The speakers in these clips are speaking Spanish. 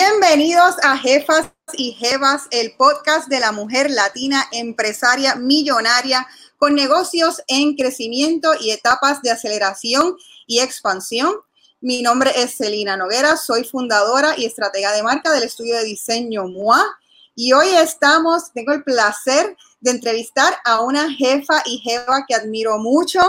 Bienvenidos a Jefas y Jevas, el podcast de la mujer latina empresaria millonaria con negocios en crecimiento y etapas de aceleración y expansión. Mi nombre es Celina Noguera, soy fundadora y estratega de marca del estudio de diseño MOA y hoy estamos, tengo el placer de entrevistar a una jefa y jeva que admiro mucho,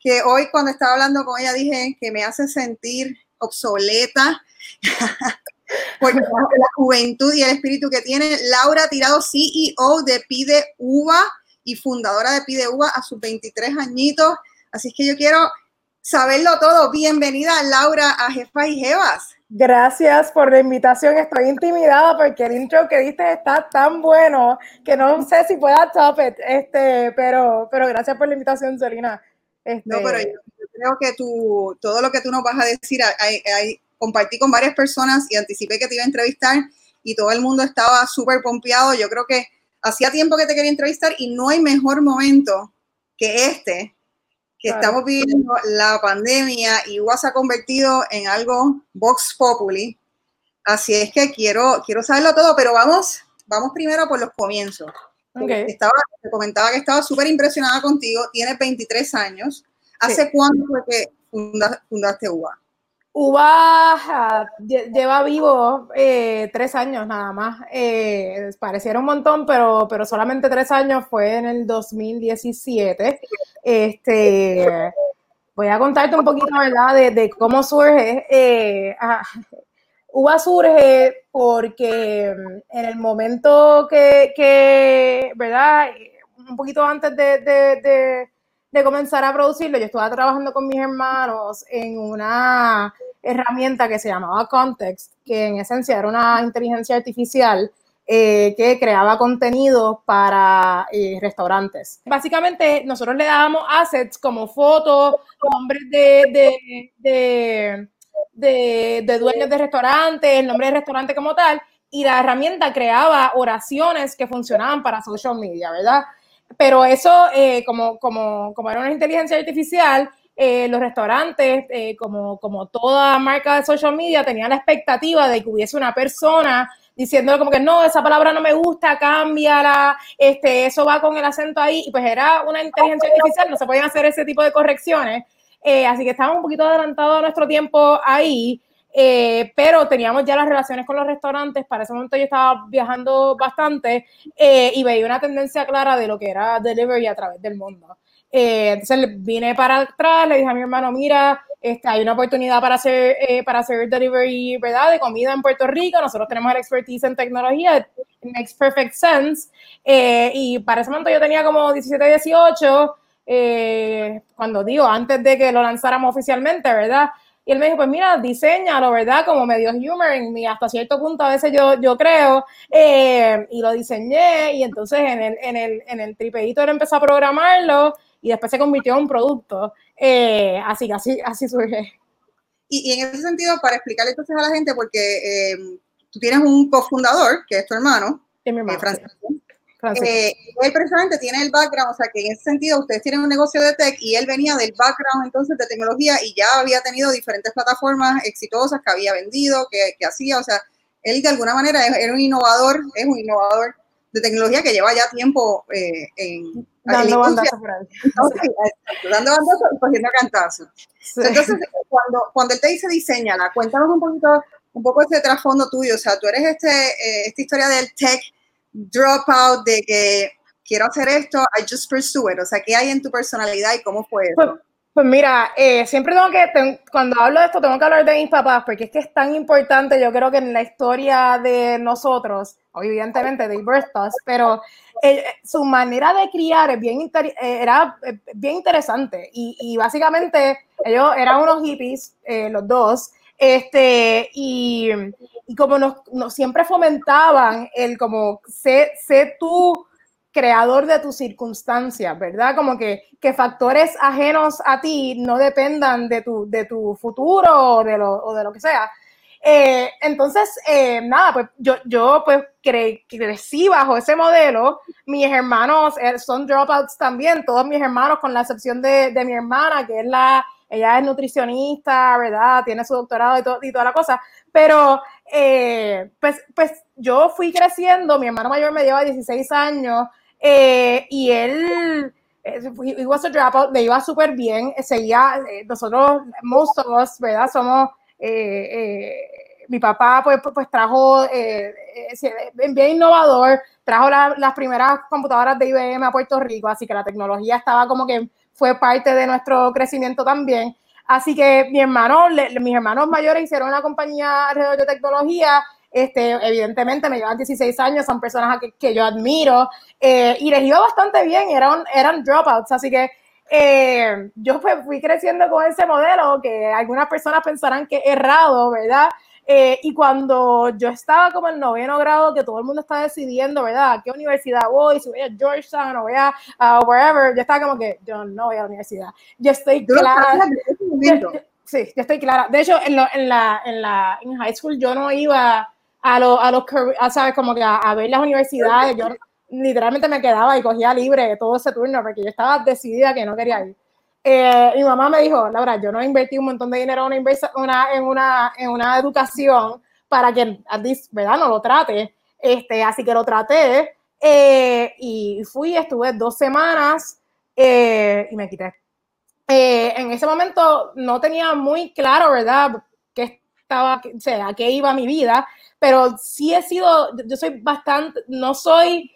que hoy cuando estaba hablando con ella dije que me hace sentir obsoleta por la juventud y el espíritu que tiene. Laura Tirado, CEO de Pide Uva y fundadora de Pide Uva a sus 23 añitos. Así es que yo quiero saberlo todo. Bienvenida, Laura, a Jefa y Jevas. Gracias por la invitación. Estoy intimidada porque el intro que diste está tan bueno que no sé si pueda top it, este, pero, pero gracias por la invitación, Selina. Este... No, pero yo, creo que tú, todo lo que tú nos vas a decir, hay, hay, compartí con varias personas y anticipé que te iba a entrevistar y todo el mundo estaba súper pompeado. Yo creo que hacía tiempo que te quería entrevistar y no hay mejor momento que este, que estamos viviendo la pandemia y se ha convertido en algo Vox Populi. Así es que quiero, quiero saberlo todo, pero vamos, vamos primero por los comienzos. Estaba, te comentaba que estaba súper impresionada contigo, tienes 23 años. ¿Hace cuánto fue que fundaste UBA? Uva lleva vivo eh, tres años nada más. Eh, pareciera un montón, pero, pero solamente tres años fue en el 2017. Este, voy a contarte un poquito, ¿verdad?, de, cómo surge. Eh, Uva surge porque mm, en el momento que, ¿verdad?, un poquito antes de comenzar a producirlo, yo estaba trabajando con mis hermanos en una herramienta que se llamaba Context, que en esencia era una inteligencia artificial eh, que creaba contenido para eh, restaurantes. Básicamente, nosotros le dábamos assets como fotos, nombres de, de, de, de dueños de restaurantes, el nombre del restaurante como tal, y la herramienta creaba oraciones que funcionaban para social media, ¿verdad? Pero eso, eh, como, como, como era una inteligencia artificial, eh, los restaurantes, eh, como, como toda marca de social media, tenían la expectativa de que hubiese una persona diciendo como que no, esa palabra no me gusta, cámbiala, este, eso va con el acento ahí, y pues era una inteligencia artificial, no se podían hacer ese tipo de correcciones, así que estábamos un poquito adelantados a nuestro tiempo ahí, eh, pero teníamos ya las relaciones con los restaurantes, para ese momento yo estaba viajando bastante eh, y veía una tendencia clara de lo que era delivery a través del mundo. Eh, entonces vine para atrás, le dije a mi hermano, mira, este, hay una oportunidad para hacer, para hacer delivery, ¿verdad? De comida en Puerto Rico, nosotros tenemos el expertise en tecnología, it makes perfect sense. y para ese momento yo tenía como 17, 18, cuando digo, antes de que lo lanzáramos oficialmente, ¿verdad? Y él me dijo, pues mira, diseñalo, ¿verdad? Como medio humor en mí, hasta cierto punto a veces yo, yo creo, eh, y lo diseñé, y entonces en el, en el, en el tripeito él empezó a programarlo, y después se convirtió en un producto. Eh, así que así, así surge. Y, en ese sentido, para explicarle entonces a la gente, porque eh, tú tienes un cofundador, que es tu hermano, es mi hermano Francisco, eh, él precisamente tiene el background, o sea que en ese sentido ustedes tienen un negocio de tech y él venía del background entonces de tecnología y ya había tenido diferentes plataformas exitosas que había vendido, que, que hacía, o sea, él de alguna manera era un innovador, es un innovador de tecnología que lleva ya tiempo eh, en dando bandazos dando bandazos y cogiendo cantazos. Entonces, cuando, cuando él te dice diseñala, cuéntanos un poquito, un poco ese trasfondo tuyo, o sea, tú eres este, eh, esta historia del tech dropout de que quiero hacer esto, I just pursue it? O sea, ¿qué hay en tu personalidad y cómo fue eso? Pues, pues mira, eh, siempre tengo que, cuando hablo de esto, tengo que hablar de mis papás, porque es que es tan importante, yo creo que en la historia de nosotros, evidentemente de Birthos, pero eh, su manera de criar es bien eh, era bien interesante. Y, y, básicamente ellos eran unos hippies, los dos, este, y, como nos, siempre fomentaban el como sé, sé tú creador de tus circunstancias, ¿verdad? Como que, que factores ajenos a ti no dependan de tu, de tu futuro o de lo, o de lo que sea. Eh, entonces, eh, nada, pues yo, yo pues crecí bajo ese modelo. Mis hermanos eh, son dropouts también, todos mis hermanos, con la excepción de, de mi hermana, que es la, ella es nutricionista, ¿verdad? Tiene su doctorado y, y toda la cosa, pero eh, pues, pues yo fui creciendo, mi hermano mayor me lleva 16 años eh, y él he was a dropout, le iba súper bien, seguía, nosotros, most of us, ¿verdad? Somos, mi papá pues, pues, pues trajo, bien innovador, trajo las primeras computadoras de IBM a Puerto Rico, así que la tecnología estaba como que fue parte de nuestro crecimiento también. Así que mi hermano, mis hermanos mayores hicieron una compañía alrededor de tecnología. Este, evidentemente me llevan 16 años, son personas que, que yo admiro eh, y les iba bastante bien, eran, eran dropouts, así que eh, yo fui creciendo con ese modelo que algunas personas pensarán que es errado, ¿verdad? Eh, y cuando yo estaba como en noveno grado, que todo el mundo está decidiendo, ¿verdad? ¿A qué universidad voy? Si voy a Georgetown o voy a wherever, yo estaba como que yo no voy a la universidad. Yo estoy clara. sí, yo estoy clara. De hecho, en, en, la, en la en high school yo no iba a, lo, a los, a, ¿sabes? Como que a, ver las universidades. Yo literalmente me quedaba y cogía libre todo ese turno porque yo estaba decidida que no quería ir. Eh, mi mamá me dijo, Laura, yo no invertí un montón de dinero en una, en una, en una educación para que, ¿verdad? No lo trate. Este, así que lo traté eh, y fui, estuve dos semanas eh, y me quité. en ese momento no tenía muy claro, ¿verdad? Que estaba, o sea, a qué iba mi vida, pero sí he sido, yo soy bastante, no soy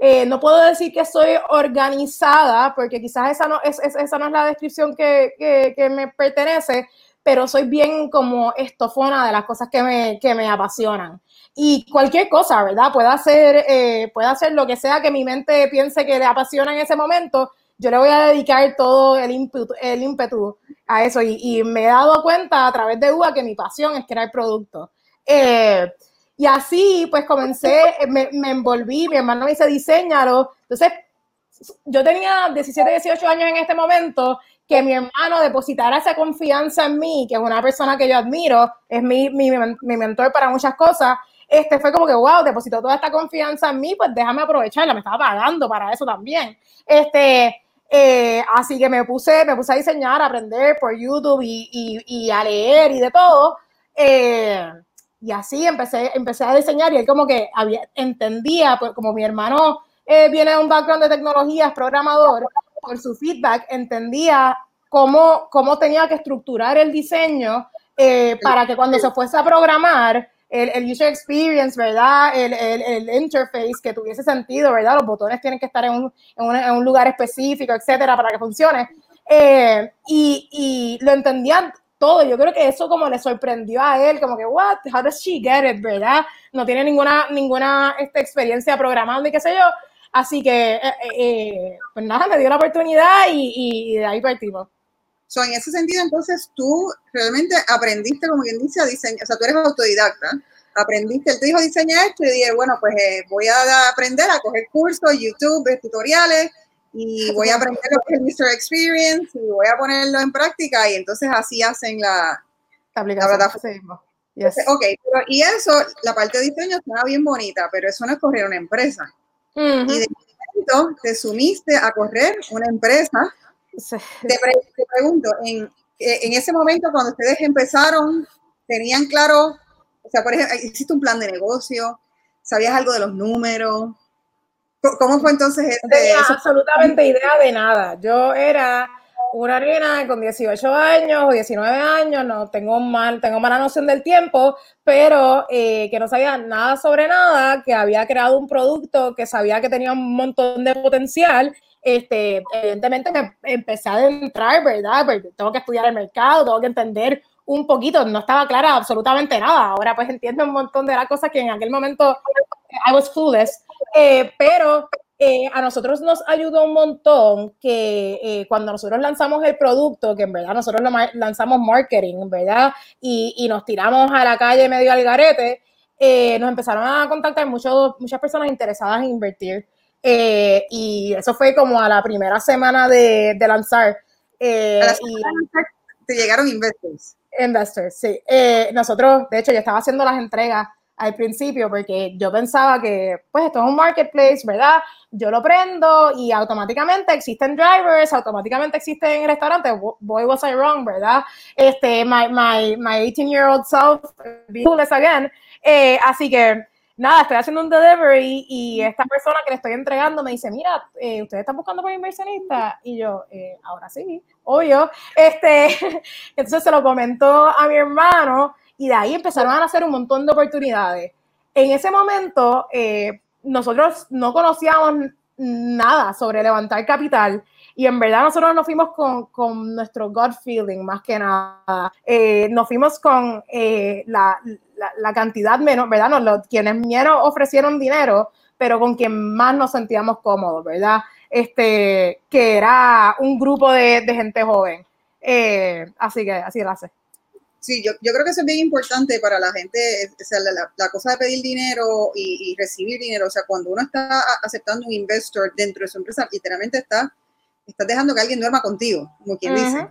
eh, no puedo decir que soy organizada, porque quizás esa no es, esa no es la descripción que, que, me pertenece, pero soy bien como estofona de las cosas que me, que me apasionan. Y cualquier cosa, ¿verdad? Puede hacer, eh, puede hacer lo que sea que mi mente piense que le apasiona en ese momento, yo le voy a dedicar todo el ímpetu, el ímpetu a eso. Y, y, me he dado cuenta a través de UA que mi pasión es crear productos. Eh, y así, pues comencé, me, me envolví, mi hermano me dice, diseñalo. Entonces, yo tenía 17, 18 años en este momento, que mi hermano depositara esa confianza en mí, que es una persona que yo admiro, es mi, mi, mi mentor para muchas cosas, este fue como que, wow, depositó toda esta confianza en mí, pues déjame aprovecharla, me estaba pagando para eso también. Este, eh, así que me puse, me puse a diseñar, a aprender por YouTube y, y, y a leer y de todo. Eh, y así empecé, empecé a diseñar y él como que había, entendía, pues como mi hermano eh, viene de un background de tecnología, es programador, por su feedback entendía cómo, cómo tenía que estructurar el diseño eh, para que cuando se fuese a programar, el, el user experience, ¿verdad? El, el, el, interface que tuviese sentido, ¿verdad? Los botones tienen que estar en un, en un, en un lugar específico, etcétera, para que funcione. Eh, y, y, lo entendían todo. Yo creo que eso como le sorprendió a él, como que, what, how does she get it, verdad? No tiene ninguna, ninguna esta experiencia programando y qué sé yo. Así que, eh, eh, eh, pues nada, me dio la oportunidad y, de ahí partimos. So, en ese sentido, entonces, tú realmente aprendiste, como quien dice, a diseñar, o sea, tú eres autodidacta, aprendiste, él te dijo diseña esto y dije, bueno, pues voy a aprender a coger cursos, YouTube, tutoriales, y voy a aprender lo que es el User Experience y voy a ponerlo en práctica y entonces así hacen la, la plataforma. Ok, y eso, la parte de diseño suena bien bonita, pero eso no es correr una empresa. Y de momento te sumiste a correr una empresa. Te, pregunto, en, en ese momento cuando ustedes empezaron, ¿tenían claro, o sea, por ejemplo, hiciste un plan de negocio? ¿Sabías algo de los números? ¿Cómo fue entonces este? No tenía absolutamente idea de nada. Yo era una nena con 18 años o 19 años, no tengo mal, tengo mala noción del tiempo, pero eh, que no sabía nada sobre nada, que había creado un producto que sabía que tenía un montón de potencial. Este, evidentemente me empecé a entrar, ¿verdad? Porque tengo que estudiar el mercado, tengo que entender un poquito, no estaba clara absolutamente nada. Ahora pues entiendo un montón de las cosas que en aquel momento I was clueless. Eh, pero eh, a nosotros nos ayudó un montón que eh, cuando nosotros lanzamos el producto, que en verdad nosotros lo lanzamos marketing, ¿verdad? Y, y, nos tiramos a la calle medio al garete, nos empezaron a contactar muchos, muchas personas interesadas en invertir. y eso fue como a la primera semana de, de lanzar. a la y, te llegaron investors. Investors, sí. nosotros, de hecho, yo estaba haciendo las entregas al principio porque yo pensaba que, pues, esto es un marketplace, ¿verdad? Yo lo prendo y automáticamente existen drivers, automáticamente existen restaurantes. Boy, was I wrong, ¿verdad? Este, my, my, my 18-year-old self, be again. Eh, así que nada, estoy haciendo un delivery y esta persona que le estoy entregando me dice, mira, eh, ustedes están buscando por inversionista y yo, eh, ahora sí, obvio. Este, entonces se lo comentó a mi hermano y de ahí empezaron a hacer un montón de oportunidades. En ese momento, nosotros no conocíamos nada sobre levantar capital y en verdad nosotros nos fuimos con, con nuestro gut feeling más que nada. Eh, nos fuimos con eh, la, la, cantidad menos, ¿verdad? Nos, quienes menos ofrecieron dinero, pero con quien más nos sentíamos cómodos, ¿verdad? Este, que era un grupo de, de gente joven. Eh, así que así lo hace. Sí, yo, yo, creo que eso es bien importante para la gente, o sea, la, la cosa de pedir dinero y, y, recibir dinero, o sea, cuando uno está aceptando un investor dentro de su empresa, literalmente está estás dejando que alguien duerma contigo, como quien dice.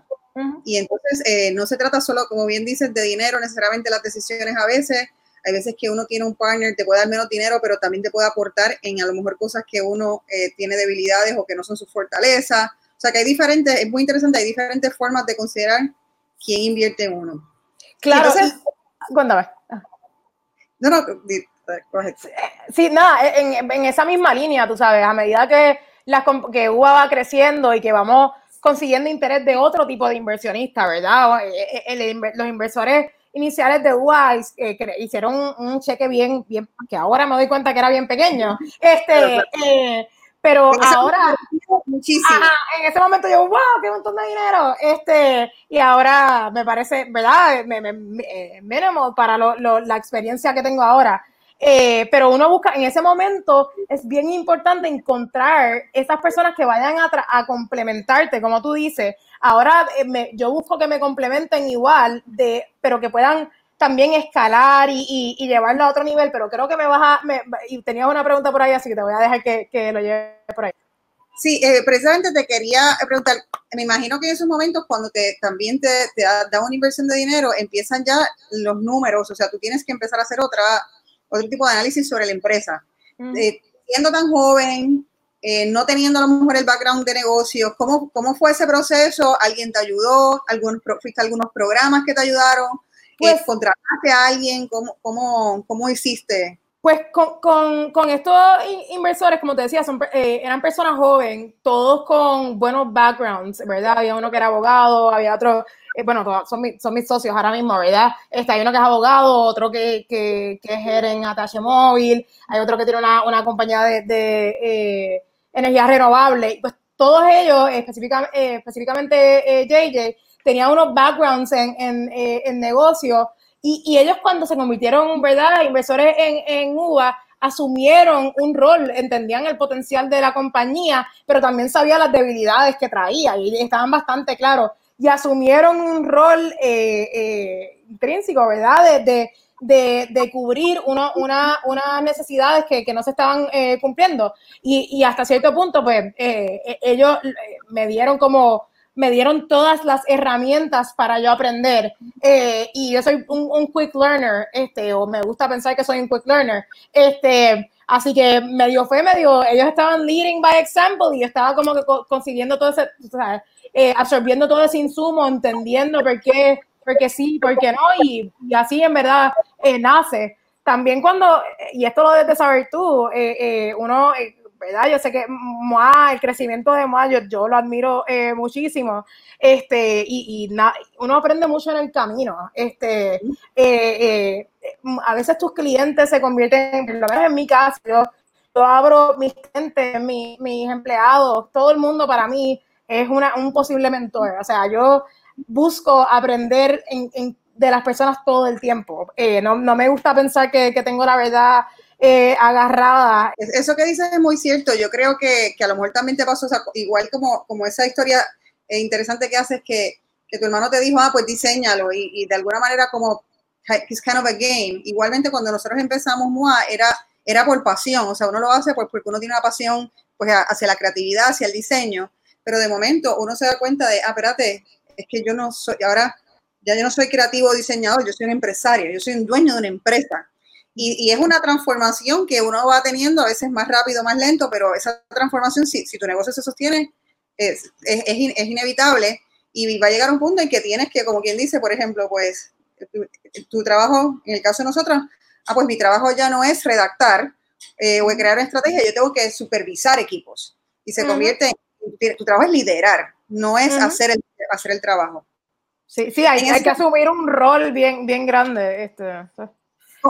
Y entonces eh, no se trata solo, como bien dices, de dinero, necesariamente las decisiones a veces. Hay veces que uno tiene un partner, te puede dar menos dinero, pero también te puede aportar en a lo mejor cosas que uno eh, tiene debilidades o que no son sus fortalezas. O sea que hay diferentes, es muy interesante, hay diferentes formas de considerar quién invierte en uno. Claro, entonces, cuéntame. No, no, Sí, nada, en, en, esa misma línea, tú sabes, a medida que la, que UA va creciendo y que vamos consiguiendo interés de otro tipo de inversionistas, ¿verdad? Eh, eh, los inversores iniciales de UA eh, hicieron un, cheque bien, bien, que ahora me doy cuenta que era bien pequeño. Este, pero ahora, muchísimo. en ese momento yo, wow, qué montón de dinero. Este, y ahora me parece, ¿verdad? Me, mínimo para la experiencia que tengo ahora. Eh, pero uno busca, en ese momento es bien importante encontrar esas personas que vayan a, a complementarte, como tú dices. Ahora eh, yo busco que me complementen igual, de, pero que puedan también escalar y, y, llevarlo a otro nivel, pero creo que me vas a, me, y tenías una pregunta por ahí, así que te voy a dejar que, que lo lleve por ahí. Sí, eh, precisamente te quería preguntar, me imagino que en esos momentos cuando te, también te, te da, una inversión de dinero, empiezan ya los números, o sea, tú tienes que empezar a hacer otra, otro tipo de análisis sobre la empresa. Eh, siendo tan joven, eh, no teniendo a lo mejor el background de negocios, ¿cómo, ¿cómo fue ese proceso? ¿Alguien te ayudó? ¿Algún, ¿Fuiste algunos programas que te ayudaron? Pues, ¿Contrataste a alguien? ¿Cómo, cómo, cómo hiciste? Pues con, con, con, estos inversores, como te decía, son, eh, eran personas jóvenes, todos con buenos backgrounds, ¿verdad? Había uno que era abogado, había otro eh, bueno, son, son mis socios ahora mismo, ¿verdad? Está, hay uno que es abogado, otro que, que, que es gerente Atache Móvil, hay otro que tiene una, una compañía de, de eh, energía renovable. Pues todos ellos, específicamente, eh, específicamente JJ, tenían unos backgrounds en, en, en negocio y, y, ellos cuando se convirtieron, ¿verdad?, inversores en, en UBA, asumieron un rol, entendían el potencial de la compañía, pero también sabían las debilidades que traía y estaban bastante claros y asumieron un rol eh, eh, intrínseco, ¿verdad? De, de, de, cubrir unas una, necesidades que, que, no se estaban eh, cumpliendo. Y, y, hasta cierto punto, pues, ellos me dieron como, me dieron todas las herramientas para yo aprender. y yo soy un, quick learner, este, o me gusta pensar que soy un quick learner. Este, así que medio fue, medio, ellos estaban leading by example y yo estaba como consiguiendo todo ese, ¿sabes? Eh, absorbiendo todo ese insumo, entendiendo por qué, por qué sí, por qué no, y, así en verdad eh, nace. También cuando, y esto lo debes de saber tú, eh, uno, ¿verdad? Yo sé que MOA, el crecimiento de MOA, yo, lo admiro muchísimo, este, y, uno aprende mucho en el camino. Este, a veces tus clientes se convierten, por lo menos en mi caso, yo, abro mis clientes, mis, mis empleados, todo el mundo para mí es una, un posible mentor. O sea, yo busco aprender de las personas todo el tiempo. Eh, no, me gusta pensar que, tengo la verdad eh, agarrada. Eso que dices es muy cierto. Yo creo que, a lo mejor también te pasó, igual como, como esa historia eh, interesante que haces que, tu hermano te dijo, ah, pues diseñalo y, de alguna manera como it's kind of a game. Igualmente cuando nosotros empezamos MUA era, era por pasión, o sea, uno lo hace pues porque uno tiene una pasión pues hacia la creatividad, hacia el diseño pero de momento uno se da cuenta de, ah, espérate, es que yo no soy, ahora ya yo no soy creativo diseñador, yo soy un empresario, yo soy un dueño de una empresa. Y, es una transformación que uno va teniendo, a veces más rápido, más lento, pero esa transformación, si, si tu negocio se sostiene, es, es, es, inevitable y va a llegar un punto en que tienes que, como quien dice, por ejemplo, pues tu, tu, trabajo, en el caso de nosotros, ah, pues mi trabajo ya no es redactar eh, o crear una estrategia, yo tengo que supervisar equipos. Y se convierte en, tu trabajo es liderar, no es hacer, el, hacer el trabajo. Sí, sí, hay, hay que asumir un rol bien, bien grande. Este,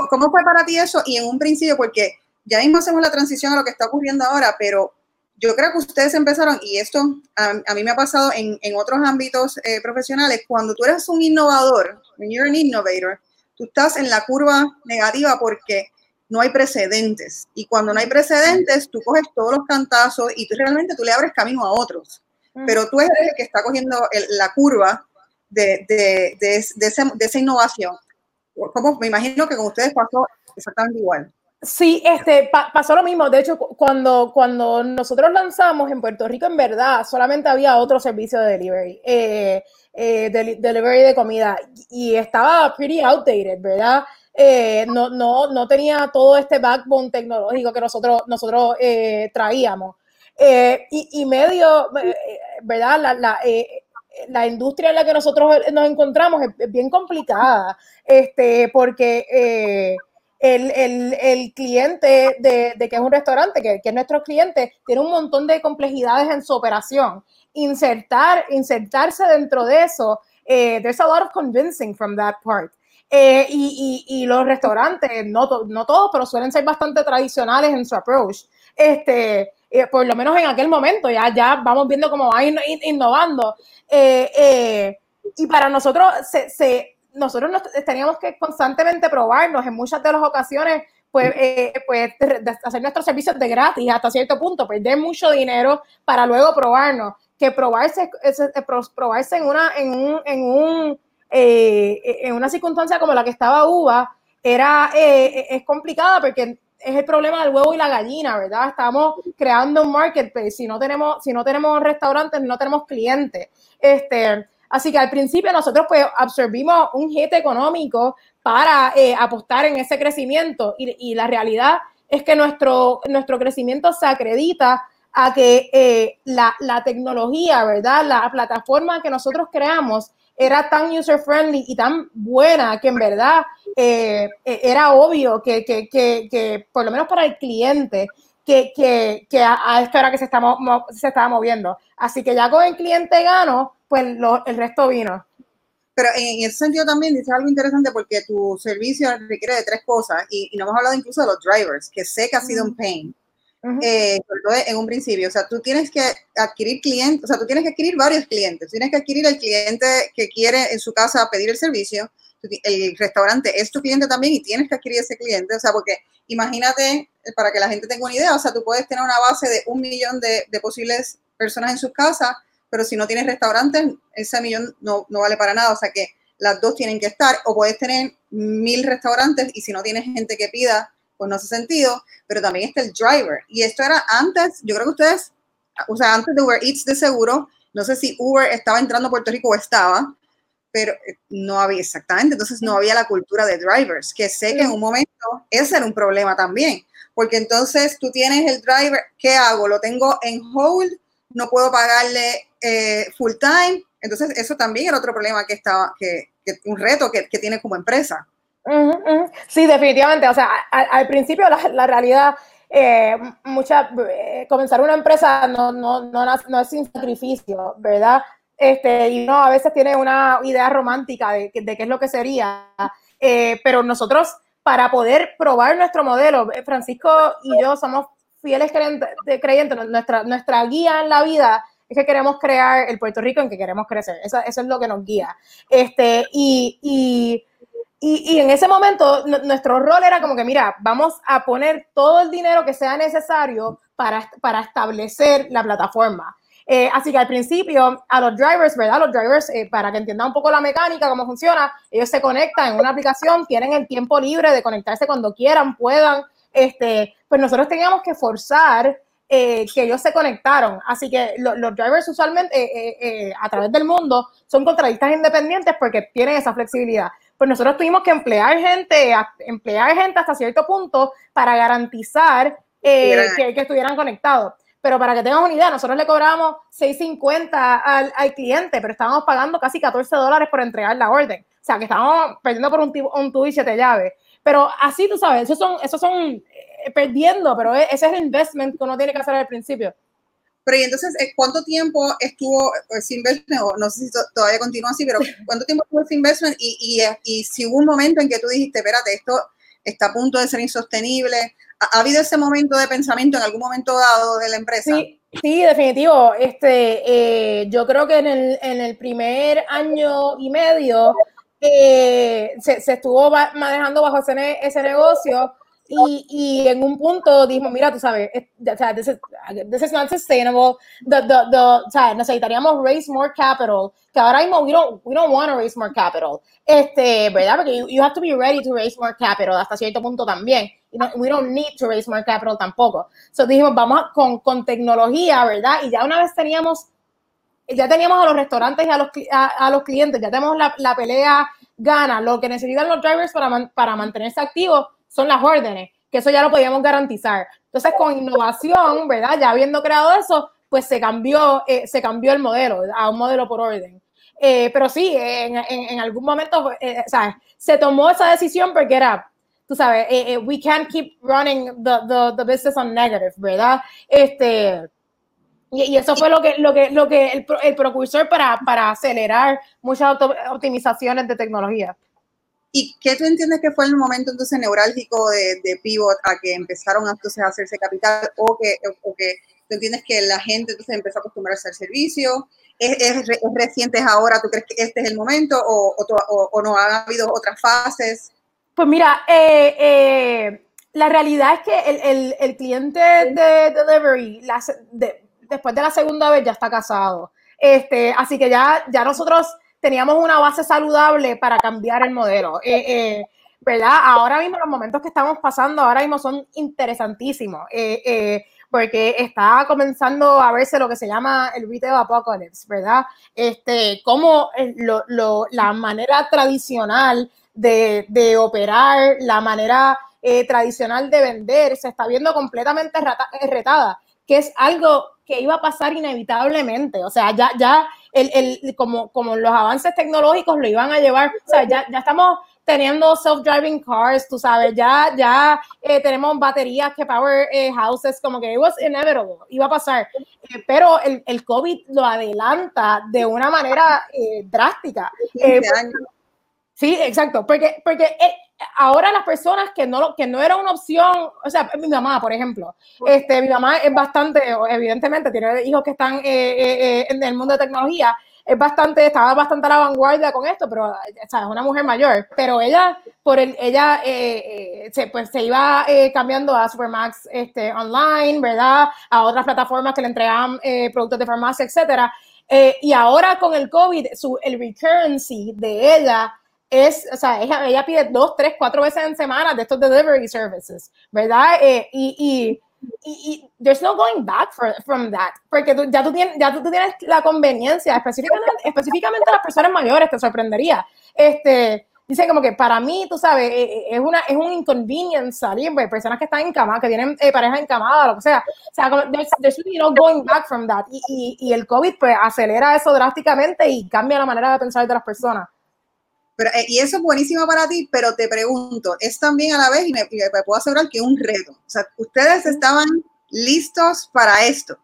¿Cómo fue para ti eso? Y en un principio, porque ya mismo hacemos la transición a lo que está ocurriendo ahora, pero yo creo que ustedes empezaron, y esto a, mí me ha pasado en, en otros ámbitos eh, profesionales, cuando tú eres un innovador, when you're an innovator, tú estás en la curva negativa porque no hay precedentes. Y cuando no hay precedentes, tú coges todos los cantazos y tú realmente tú le abres camino a otros. Pero tú eres el que está cogiendo la curva de, de, de, de, esa innovación. Como, me imagino que con ustedes pasó exactamente igual. Sí, este, pasó lo mismo. De hecho, cuando, cuando nosotros lanzamos en Puerto Rico, en verdad, solamente había otro servicio de delivery, eh, eh, delivery de comida, y estaba pretty outdated, ¿verdad? Eh, no, no, no tenía todo este backbone tecnológico que nosotros, nosotros traíamos. Y, y, medio, ¿verdad? La, industria en la que nosotros nos encontramos es, bien complicada, este, porque el, cliente de, que es un restaurante, que, es nuestro cliente, tiene un montón de complejidades en su operación. Insertar, insertarse dentro de eso, eh, there's a lot of convincing from that part. Eh, y, los restaurantes, no, no todos, pero suelen ser bastante tradicionales en su approach. Este, eh, por lo menos en aquel momento, ya, ya vamos viendo cómo va innovando. y para nosotros se nosotros nos, teníamos que constantemente probarnos en muchas de las ocasiones, pues, eh, pues hacer nuestros servicios de gratis hasta cierto punto, perder mucho dinero para luego probarnos. Que probarse, probarse en una, en un, en un, eh, en una circunstancia como la que estaba UVA era, eh, es complicada porque es el problema del huevo y la gallina, ¿verdad? Estamos creando un marketplace. Si no tenemos, si no tenemos restaurantes, no tenemos clientes. Este, Así que al principio nosotros pues absorbimos un hit económico para eh, apostar en ese crecimiento y, la realidad es que nuestro, nuestro crecimiento se acredita a que eh, la, tecnología, ¿verdad? La plataforma que nosotros creamos era tan user friendly y tan buena que en verdad eh, era obvio que, que, que, que, por lo menos para el cliente, que, a, esto era que se, está, se estaba moviendo. Así que ya con el cliente gano, pues el resto vino. Pero en ese sentido también dice algo interesante porque tu servicio requiere de tres cosas y, no hemos hablado incluso de los drivers, que sé que ha sido un pain. Eh, sobre todo en un principio, o sea, tú tienes que adquirir clientes, o sea, tú tienes que adquirir varios clientes, tienes que adquirir el cliente que quiere en su casa pedir el servicio, el restaurante es tu cliente también y tienes que adquirir ese cliente, o sea, porque imagínate, para que la gente tenga una idea, o sea, tú puedes tener una base de un millón de, de posibles personas en sus casas, pero si no tienes restaurantes, ese millón no, no, vale para nada. O sea que las dos tienen que estar, o puedes tener mil restaurantes y si no tienes gente que pida, pues no hace sentido, pero también está el driver. Y esto era antes, yo creo que ustedes, o sea, antes de Uber Eats de seguro, no sé si Uber estaba entrando a Puerto Rico o estaba, pero eh, no había exactamente, entonces no había la cultura de drivers, que sé que en un momento ese era un problema también, porque entonces tú tienes el driver, ¿qué hago? ¿Lo tengo en hold? ¿No puedo pagarle eh, full time. Entonces, eso también era otro problema que estaba, que, un reto que, que tiene como empresa. Sí, definitivamente. O sea, al, principio la, realidad, eh, mucha, eh, comenzar una empresa no, no, no, es sin sacrificio, ¿verdad? Este, y no, a veces tiene una idea romántica de, de qué es lo que sería. pero nosotros, para poder probar nuestro modelo, Francisco y yo somos fieles creyentes, nuestra, nuestra guía en la vida es que queremos crear el Puerto Rico en que queremos crecer. Eso, es lo que nos guía. Este, y, y, y, en ese momento nuestro rol era como que, mira, vamos a poner todo el dinero que sea necesario para, para establecer la plataforma. Eh, así que al principio, a los drivers, ¿verdad? Los drivers, eh, para que entiendan un poco la mecánica, cómo funciona, ellos se conectan en una aplicación, tienen el tiempo libre de conectarse cuando quieran, puedan. Este, pues nosotros teníamos que forzar eh, que ellos se conectaron. Así que los drivers usualmente eh, eh, a través del mundo son contratistas independientes porque tienen esa flexibilidad. Pues nosotros tuvimos que emplear gente, emplear gente hasta cierto punto para garantizar que, estuvieran conectados. Pero para que tengan una idea, nosotros le cobramos 6.50 al, al cliente, pero estábamos pagando casi 14 dólares por entregar la orden. O sea, que estábamos perdiendo por un, un tubo y siete llaves. pero así tú sabes, esos son, esos son perdiendo, pero ese es el investment que uno tiene que hacer al principio. Pero y entonces, ¿cuánto tiempo estuvo ese investment? O no sé si todavía continúa así, pero ¿cuánto tiempo estuvo ese investment? Y, y, y si hubo un momento en que tú dijiste, espérate, esto está a punto de ser insostenible. ¿Ha, habido ese momento de pensamiento en algún momento dado de la empresa? Sí, sí definitivo. Este, eh, yo creo que en el, en el primer año y medio eh, se, se, estuvo manejando bajo ese, ese negocio y, y, en un punto dijimos, mira, tú sabes, o sea, this is, this is not sustainable. The, the, the, necesitaríamos raise more capital, que ahora mismo we don't, we don't want to raise more capital. Este, ¿verdad? Porque you, you, have to be ready to raise more capital hasta cierto punto también. You know, we don't need to raise more capital tampoco. So dijimos, vamos con, con tecnología, ¿verdad? Y ya una vez teníamos, ya teníamos a los restaurantes y a los, a, a los clientes, ya tenemos la, la pelea gana, lo que necesitan los drivers para, para mantenerse activos son las órdenes, que eso ya lo podíamos garantizar. Entonces, con innovación, ¿verdad? Ya habiendo creado eso, pues se cambió, eh, se cambió el modelo a un modelo por orden. Eh, pero sí, en, en, algún momento, eh, ¿sabes? Se tomó esa decisión porque era, tú sabes, we can't keep running the, the, business on negative, ¿verdad? Este, y, eso fue lo que, lo que, lo que el, el precursor para, para acelerar muchas optimizaciones de tecnología. ¿Y qué tú entiendes que fue el momento entonces neurálgico de, de pivot a que empezaron entonces a hacerse capital o que, o que tú entiendes que la gente entonces empezó a acostumbrarse al servicio? ¿Es, es, es reciente ahora? ¿Tú crees que este es el momento o, o, no ha habido otras fases? Pues mira, eh, eh, la realidad es que el, el, el cliente de delivery, la, de, después de la segunda vez ya está casado. Este, así que ya, ya nosotros teníamos una base saludable para cambiar el modelo. Eh, eh, ¿Verdad? Ahora mismo los momentos que estamos pasando ahora mismo son interesantísimos. Eh, porque está comenzando a verse lo que se llama el retail apocalypse, ¿verdad? Este, como lo, lo, la manera tradicional de, de operar, la manera tradicional de vender, se está viendo completamente retada, que es algo que iba a pasar inevitablemente. O sea, ya, ya el, el, como, como los avances tecnológicos lo iban a llevar, o sea, ya, ya estamos teniendo self-driving cars, tú sabes, ya, ya eh, tenemos baterías que power eh, houses, como que it was inevitable, iba a pasar. Eh, pero el, el, COVID lo adelanta de una manera eh, drástica. Sí, exacto, porque, porque ahora las personas que no, que no era una opción, o sea, mi mamá, por ejemplo, este, mi mamá es bastante, evidentemente, tiene hijos que están eh, eh, eh, en el mundo de tecnología, es bastante, estaba bastante a la vanguardia con esto, pero o sea, es una mujer mayor, pero ella, por el, ella, se, pues se iba cambiando a Supermax este, online, ¿verdad? A otras plataformas que le entregaban productos de farmacia, etcétera. y ahora con el COVID, su, el recurrency de ella es, o sea, ella, ella, pide dos, tres, cuatro veces en semana de estos delivery services, ¿verdad? Eh, y, y, y, there's no going back for, from that, porque tú, ya, tú tienes, ya tú, tú, tienes la conveniencia, específicamente, específicamente las personas mayores, te sorprendería. Este, dice como que para mí, tú sabes, eh, eh, es, una, es un inconvenience salir, pues, personas que están en cama, que tienen eh, pareja encamada, lo que sea. O sea, there's, there's no going back from that. Y, y, y el COVID, pues, acelera eso drásticamente y cambia la manera de pensar de las personas. Pero, eh, y eso es buenísimo para ti, pero te pregunto, es también a la vez, y me, y me puedo asegurar que es un reto. O sea, ustedes estaban listos para esto.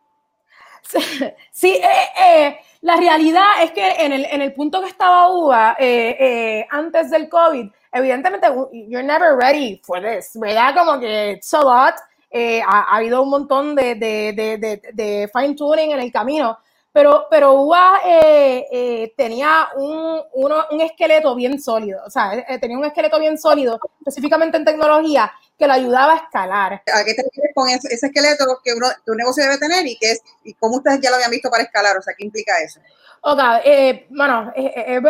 Sí, eh, eh, la realidad es que en el, en el punto que estaba UBA eh, antes del COVID, evidentemente, you're never ready for this, ¿verdad? Como que it's a lot. Ha, ha, habido un montón de, de, de, de fine tuning en el camino, pero, pero UA eh, eh, tenía un, uno, un, esqueleto bien sólido, o sea, eh, tenía un esqueleto bien sólido, específicamente en tecnología, que lo ayudaba a escalar. ¿A qué te refieres con ese, ese esqueleto que, uno, que, un negocio debe tener y, que es, y cómo ustedes ya lo habían visto para escalar? O sea, ¿qué implica eso? Ok, eh, bueno, eh, eh,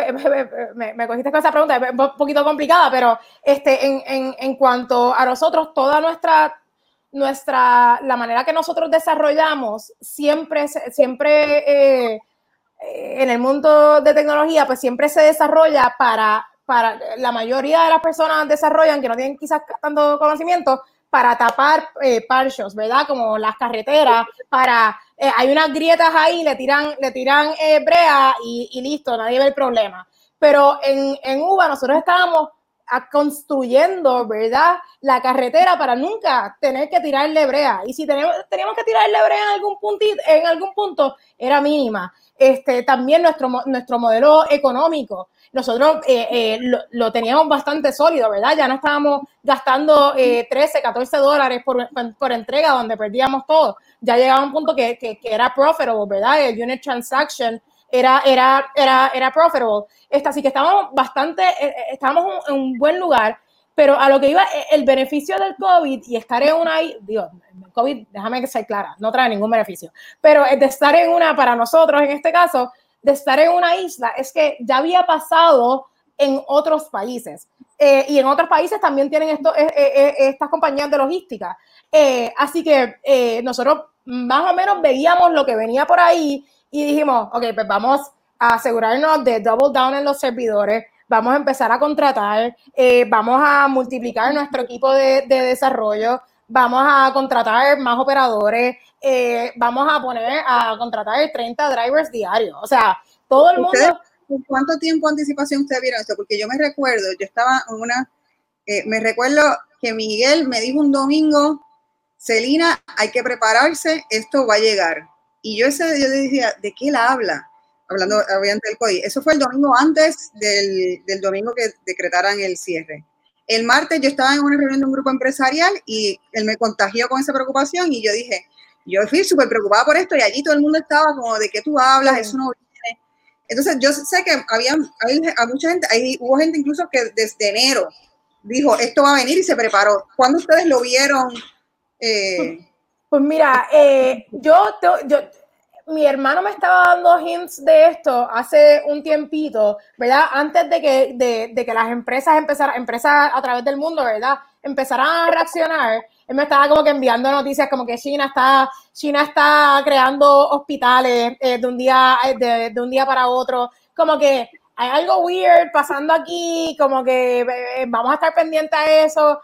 me, me, cogiste con esa pregunta, es un poquito complicada, pero este, en, en, en cuanto a nosotros, toda nuestra nuestra, la manera que nosotros desarrollamos siempre, siempre eh, en el mundo de tecnología, pues siempre se desarrolla para, para, la mayoría de las personas desarrollan, que no tienen quizás tanto conocimiento, para tapar eh, parchos, ¿verdad? Como las carreteras, para, eh, hay unas grietas ahí, le tiran, le tiran eh, brea y, y, listo, nadie ve el problema. Pero en, en UBA nosotros estábamos construyendo, ¿verdad? La carretera para nunca tener que tirarle brea. Y si tenemos, teníamos que tirarle brea en algún, puntito, en algún punto, era mínima. Este, también nuestro, nuestro modelo económico. Nosotros eh, eh, lo, teníamos bastante sólido, ¿verdad? Ya no estábamos gastando 13, 14 dólares por, por, entrega donde perdíamos todo. Ya llegaba un punto que, que, que era profitable, ¿verdad? El unit transaction era, era, era, era profitable. Esta, así que estábamos bastante, eh, eh, estábamos en un buen lugar, pero a lo que iba, eh, el beneficio del COVID y estar en una, Dios, COVID, déjame que sea clara, no trae ningún beneficio, pero de estar en una, para nosotros en este caso, de estar en una isla, es que ya había pasado en otros países. y en otros países también tienen esto, estas compañías de logística. así que nosotros más o menos veíamos lo que venía por ahí y dijimos, ok, pues vamos a asegurarnos de double down en los servidores, vamos a empezar a contratar, eh, vamos a multiplicar nuestro equipo de, desarrollo, vamos a contratar más operadores, eh, vamos a poner a contratar 30 drivers diarios. O sea, todo el mundo... ¿Cuánto tiempo anticipación ustedes vieron esto? Porque yo me recuerdo, yo estaba en una, eh, me recuerdo que Miguel me dijo un domingo, Celina, hay que prepararse, esto va a llegar. Y yo ese yo decía, ¿de qué él habla? Hablando obviamente del COI. Eso fue el domingo antes del, del domingo que decretaran el cierre. El martes yo estaba en una reunión de un grupo empresarial y él me contagió con esa preocupación y yo dije, yo fui súper preocupada por esto y allí todo el mundo estaba como, ¿de qué tú hablas? Eso no viene. Entonces yo sé que había, había mucha gente, ahí hubo gente incluso que desde enero dijo, esto va a venir y se preparó. ¿Cuándo ustedes lo vieron? Eh, pues mira, eh, yo, yo, mi hermano me estaba dando hints de esto hace un tiempito, ¿verdad? Antes de que, de, que las empresas empezaran, empresas a través del mundo, ¿verdad? Empezaran a reaccionar. Él me estaba como que enviando noticias como que China está, China está creando hospitales eh, de, un día, de, de un día para otro. Como que hay algo weird pasando aquí, como que eh, vamos a estar pendientes a eso.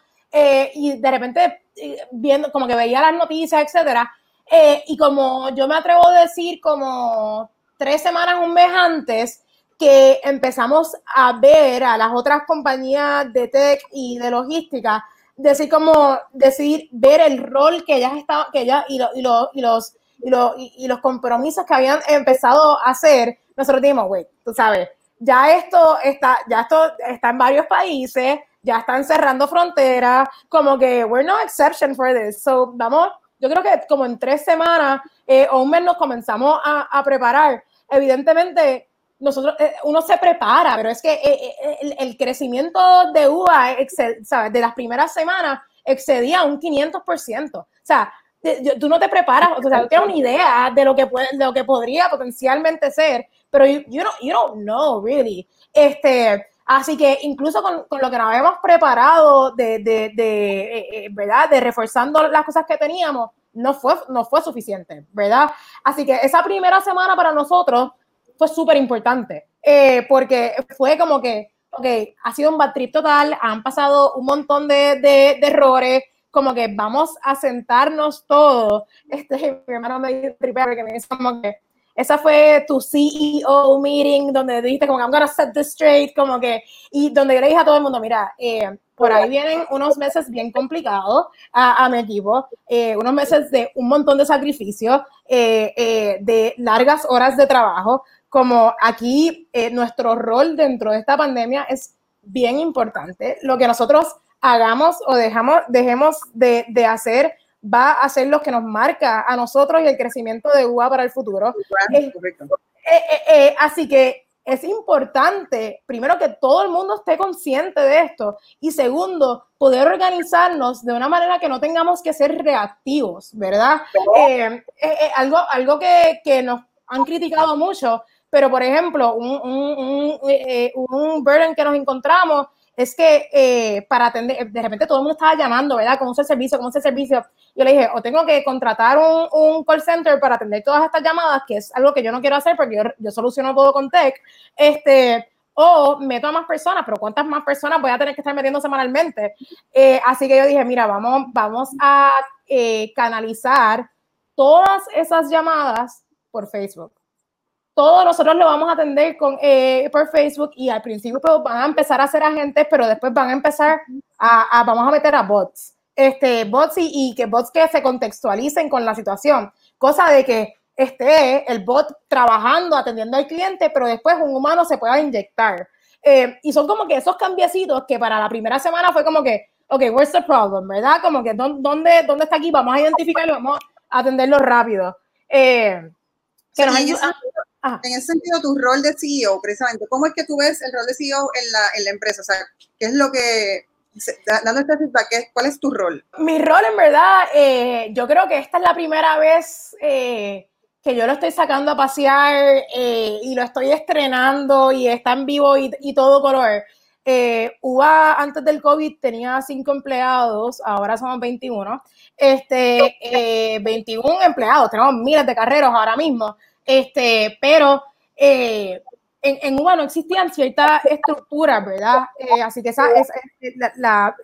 y de repente viendo, como que veía las noticias, etcétera. Eh, y como yo me atrevo a decir, como tres semanas, un mes antes, que empezamos a ver a las otras compañías de tech y de logística, decir como, decir, ver el rol que ellas estaban, que ellas y, y, los, y, los, y, los compromisos que habían empezado a hacer, nosotros dijimos, güey, tú sabes, ya esto está, ya esto está en varios países, ya están cerrando fronteras, como que we're no exception for this. So, vamos, yo creo que como en tres semanas eh, o un mes nos comenzamos a, preparar. Evidentemente, nosotros, eh, uno se prepara, pero es que eh, el, crecimiento de UA, ¿sabes? De las primeras semanas excedía un 500%. O sea, tú no te preparas, o sea, tú tienes una idea de lo que puede, de lo que podría potencialmente ser, pero you, you, don't, you don't know really. Este, Así que incluso con, lo que nos habíamos preparado de, de, de eh, eh, ¿verdad? De reforzando las cosas que teníamos, no fue, no fue suficiente, ¿verdad? Así que esa primera semana para nosotros fue súper importante, eh, porque fue como que, ok, ha sido un bad trip total, han pasado un montón de, de, errores, como que vamos a sentarnos todos. Este, mi hermano me dice que me dice como que esa fue tu CEO meeting donde dijiste como I'm gonna set this straight, como que, y donde yo le dije a todo el mundo, mira, eh, por ahí vienen unos meses bien complicados a, mi equipo, eh, unos meses de un montón de sacrificio, eh, de largas horas de trabajo, como aquí nuestro rol dentro de esta pandemia es bien importante. Lo que nosotros hagamos o dejamos, dejemos de, de hacer va a ser lo que nos marca a nosotros y el crecimiento de UA para el futuro. Eh, eh, eh, así que es importante, primero, que todo el mundo esté consciente de esto y segundo, poder organizarnos de una manera que no tengamos que ser reactivos, ¿verdad? algo algo que, que, nos han criticado mucho, pero por ejemplo, un, un, un, un burden que nos encontramos es que eh, para atender, de repente todo el mundo estaba llamando, ¿verdad? ¿Cómo es el servicio? ¿Cómo es el servicio? Yo le dije, o tengo que contratar un, call center para atender todas estas llamadas, que es algo que yo no quiero hacer porque yo, soluciono todo con tech, este, o meto a más personas, pero ¿cuántas más personas voy a tener que estar metiendo semanalmente? Eh, así que yo dije, mira, vamos, vamos a eh, canalizar todas esas llamadas por Facebook todo nosotros lo vamos a atender con, eh, por Facebook y al principio pues, van a empezar a ser agentes, pero después van a empezar a, vamos a meter a bots. Este, bots y, y, que bots que se contextualicen con la situación. Cosa de que esté el bot trabajando, atendiendo al cliente, pero después un humano se pueda inyectar. Eh, y son como que esos cambiecitos que para la primera semana fue como que, ok, where's the problem, ¿verdad? Como que, ¿dónde, dónde está aquí? Vamos a identificarlo, vamos a atenderlo rápido. Eh, en, ese, sentido, tu rol de CEO, precisamente, ¿cómo es que tú ves el rol de CEO en la, en la empresa? O sea, ¿qué es lo que, dando este feedback, ¿cuál es tu rol? Mi rol, en verdad, eh, yo creo que esta es la primera vez que yo lo estoy sacando a pasear eh, y lo estoy estrenando y está en vivo y, todo color. Eh, UBA antes del COVID tenía cinco empleados, ahora somos 21. Este, 21 eh, empleados, tenemos miles de carreros ahora mismo. Este, pero eh, en, en UBA no existían ciertas estructuras, ¿verdad? así que esa es la,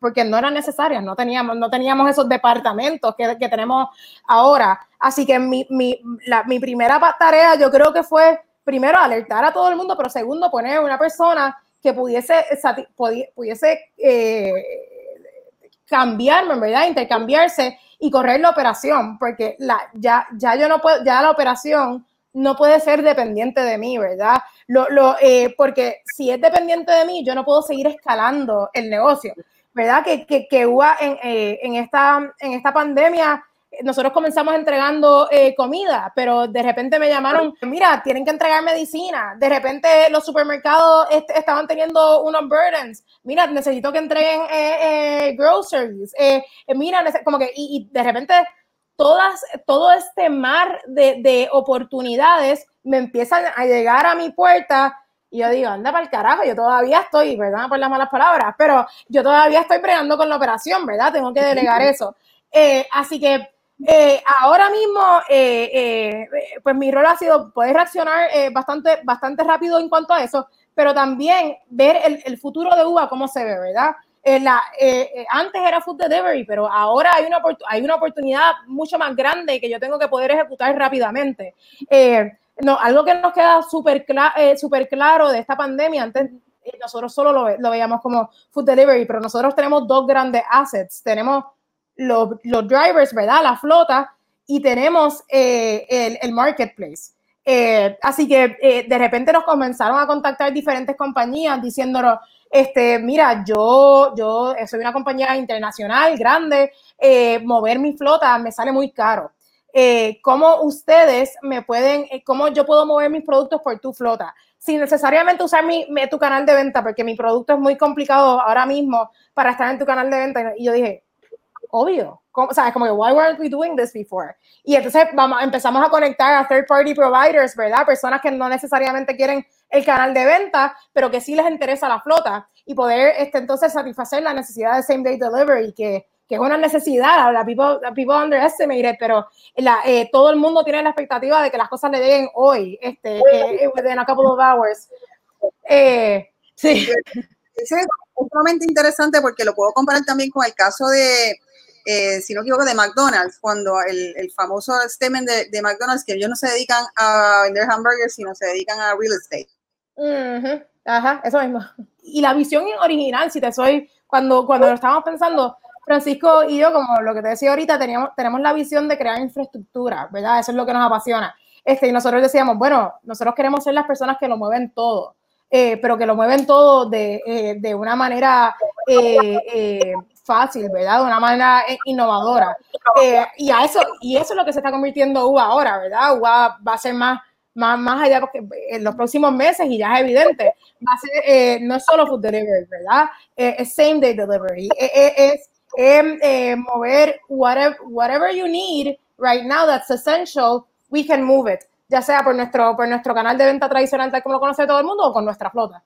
porque no eran necesarias, no teníamos, no teníamos esos departamentos que, que tenemos ahora. Así que mi, mi, la, mi, primera tarea yo creo que fue, primero, alertar a todo el mundo, pero segundo, poner una persona que pudiese, pudiese eh, cambiarme, ¿verdad? Intercambiarse y correr la operación, porque la, ya, ya yo no puedo, ya la operación no puede ser dependiente de mí, ¿verdad? Lo, lo, eh, porque si es dependiente de mí, yo no puedo seguir escalando el negocio. ¿verdad? Que, que, que en, eh, en, esta, en esta pandemia, nosotros comenzamos entregando eh, comida, pero de repente me llamaron, mira, tienen que entregar medicina, de repente los supermercados estaban teniendo unos burdens, mira, necesito que entreguen eh, groceries, mira, como que, y, de repente todas, todo este mar de, de oportunidades me empiezan a llegar a mi puerta y yo digo, anda para el carajo, yo todavía estoy, ¿verdad? Por las malas palabras, pero yo todavía estoy bregando con la operación, ¿verdad? Tengo que delegar eso. Eh, así que eh, ahora mismo, eh, pues mi rol ha sido poder reaccionar bastante, bastante rápido en cuanto a eso, pero también ver el, futuro de UBA, cómo se ve, ¿verdad? La, antes era food delivery, pero ahora hay una, hay una oportunidad mucho más grande que yo tengo que poder ejecutar rápidamente no, algo que nos queda súper eh, super claro de esta pandemia, antes eh, nosotros solo lo, veíamos como food delivery, pero nosotros tenemos dos grandes assets. Tenemos los, drivers, ¿verdad? La flota y tenemos eh, el, el, marketplace. así que de repente nos comenzaron a contactar diferentes compañías diciéndonos, este, mira, yo, yo soy una compañía internacional grande, mover mi flota me sale muy caro eh, cómo ustedes me pueden, eh, cómo yo puedo mover mis productos por tu flota, sin necesariamente usar mi, tu canal de venta, porque mi producto es muy complicado ahora mismo para estar en tu canal de venta. Y yo dije, obvio, ¿cómo, ¿sabes? Como que, why weren't we doing this before? Y entonces vamos, empezamos a conectar a third party providers, ¿verdad? Personas que no necesariamente quieren el canal de venta, pero que sí les interesa la flota y poder este, entonces satisfacer la necesidad de same day delivery, que que es una necesidad, la people, people underestimate pero la, eh, todo el mundo tiene la expectativa de que las cosas le lleguen hoy, este, eh, within a couple of hours. Eh, sí. Es sumamente interesante porque lo puedo comparar también con el caso de, si no equivoco, de McDonald's, cuando el, el famoso statement de, de, McDonald's, que ellos no se dedican a vender hamburgers, sino se dedican a real estate. Ajá, eso mismo. Y la visión original, si te soy, cuando, cuando lo estábamos pensando, Francisco y yo, como lo que te decía ahorita, teníamos, tenemos la visión de crear infraestructura, ¿verdad? Eso es lo que nos apasiona. Este, y nosotros decíamos, bueno, nosotros queremos ser las personas que lo mueven todo, eh, pero que lo mueven todo de, eh, una manera eh, fácil, ¿verdad? De una manera innovadora. y, a eso, y eso es lo que se está convirtiendo UBA ahora, ¿verdad? UBA va a ser más más, más allá, porque en los próximos meses, y ya es evidente, va a ser, no es solo food delivery, ¿verdad? es same day delivery, es eh, mover whatever, whatever you need right now that's essential, we can move it, ya sea por nuestro, por nuestro canal de venta tradicional, tal como lo conoce todo el mundo, o con nuestra flota.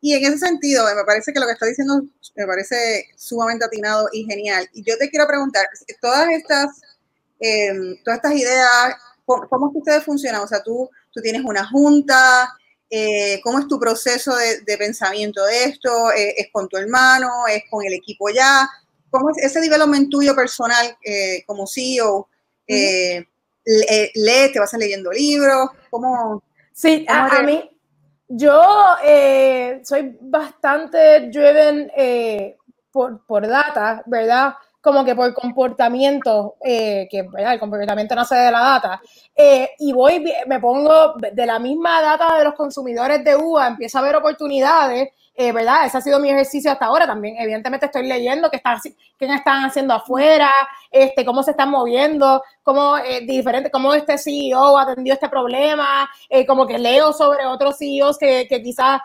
Y en ese sentido, me parece que lo que está diciendo me parece sumamente atinado y genial. Y yo te quiero preguntar, todas estas, em, todas estas ideas, ¿cómo, ¿cómo, es que ustedes funcionan? O sea, tú, tú tienes una junta, eh, ¿Cómo es tu proceso de, pensamiento de esto? Eh, ¿Es con tu hermano? ¿Es con el equipo ya? ¿Cómo es ese development tuyo personal eh, como CEO? ¿De lees, te vas leyendo libros, ¿cómo? Sí, a, mí, yo soy bastante driven por, por data, ¿verdad? Como que por comportamiento, eh, que ¿verdad? el comportamiento no se de la data, eh, y voy, me pongo de la misma data de los consumidores de uva, empiezo a ver oportunidades, eh, ¿verdad? Ese ha sido mi ejercicio hasta ahora también. Evidentemente estoy leyendo qué están, qué están haciendo afuera, este, cómo se están moviendo, cómo, diferente, cómo este CEO atendió este problema, como que leo sobre otros CEOs que, que quizás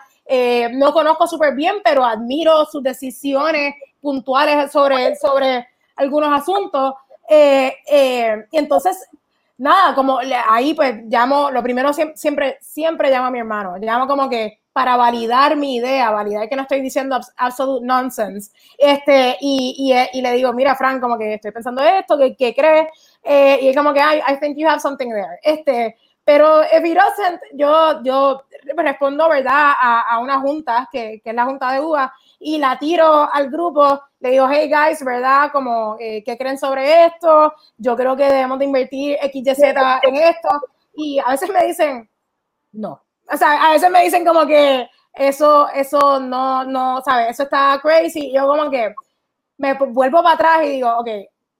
no conozco súper bien, pero admiro sus decisiones puntuales sobre, sobre algunos asuntos. Eh, eh, y entonces, nada, como ahí pues llamo, lo primero siempre, siempre llamo a mi hermano, llamo como que para validar mi idea, validar que no estoy diciendo absolute nonsense. Este, y, y, le digo, mira, Frank, como que estoy pensando esto, ¿qué, qué crees? Eh, y es como que, I, I think you have something there. Este, pero if it doesn't, yo, yo respondo, ¿verdad?, a, a una junta, que, que, es la junta de UBA, y la tiro al grupo, le digo, hey guys, ¿verdad? Como, eh, ¿qué creen sobre esto? Yo creo que debemos de invertir XYZ en esto. Y a veces me dicen, no. O sea, a veces me dicen como que eso, eso no, no, ¿sabes? Eso está crazy. Yo como que me vuelvo para atrás y digo, ok,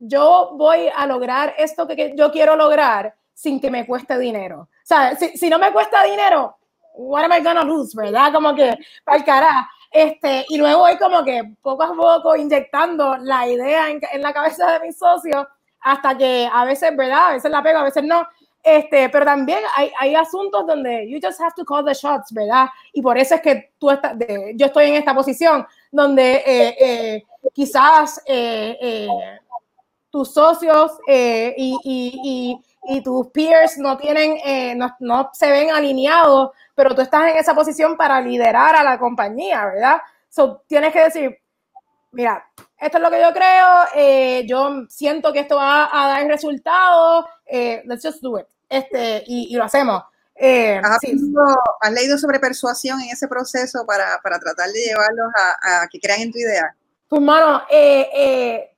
yo voy a lograr esto que, yo quiero lograr sin que me cueste dinero. Sea, si, si no me cuesta dinero, what am I gonna lose, verdad? Como que, para el carajo. Este, y luego voy como que poco a poco inyectando la idea en, la cabeza de mis socios hasta que a veces, ¿verdad? A veces la pego, a veces no. Este, pero también hay, hay asuntos donde you just have to call the shots, ¿verdad? Y por eso es que tú estás, yo estoy en esta posición donde eh, eh, quizás eh, tus socios y, y, tus peers no tienen, no, no se ven alineados pero tú estás en esa posición para liderar a la compañía, ¿verdad? So, tienes que decir, mira, esto es lo que yo creo, eh, yo siento que esto va a dar resultados, eh, let's just do it, este, y, lo hacemos. Eh, ¿Has, leído sobre persuasión en ese proceso para, tratar de llevarlos a, que crean en tu idea? Pues, mano,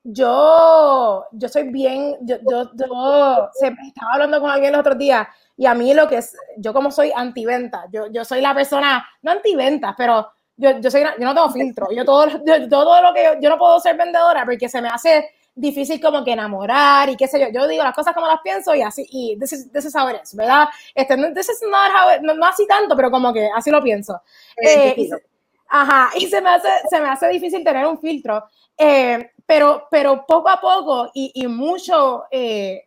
yo, yo soy bien, yo, yo, yo estaba hablando con alguien el otro día y a mí lo que es, yo como soy antiventa, yo, yo soy la persona, no antiventa, pero yo, yo, soy, yo no tengo filtro. Yo todo, todo lo que yo, no puedo ser vendedora porque se me hace difícil como que enamorar y qué sé yo. Yo digo las cosas como las pienso y así, y de ese saber eso, ¿verdad? Este, no, no, no, así tanto, pero como que así lo pienso. Eh, y, ajá, y se me hace, se me hace difícil tener un filtro. Eh, pero, pero poco a poco y, y mucho, eh,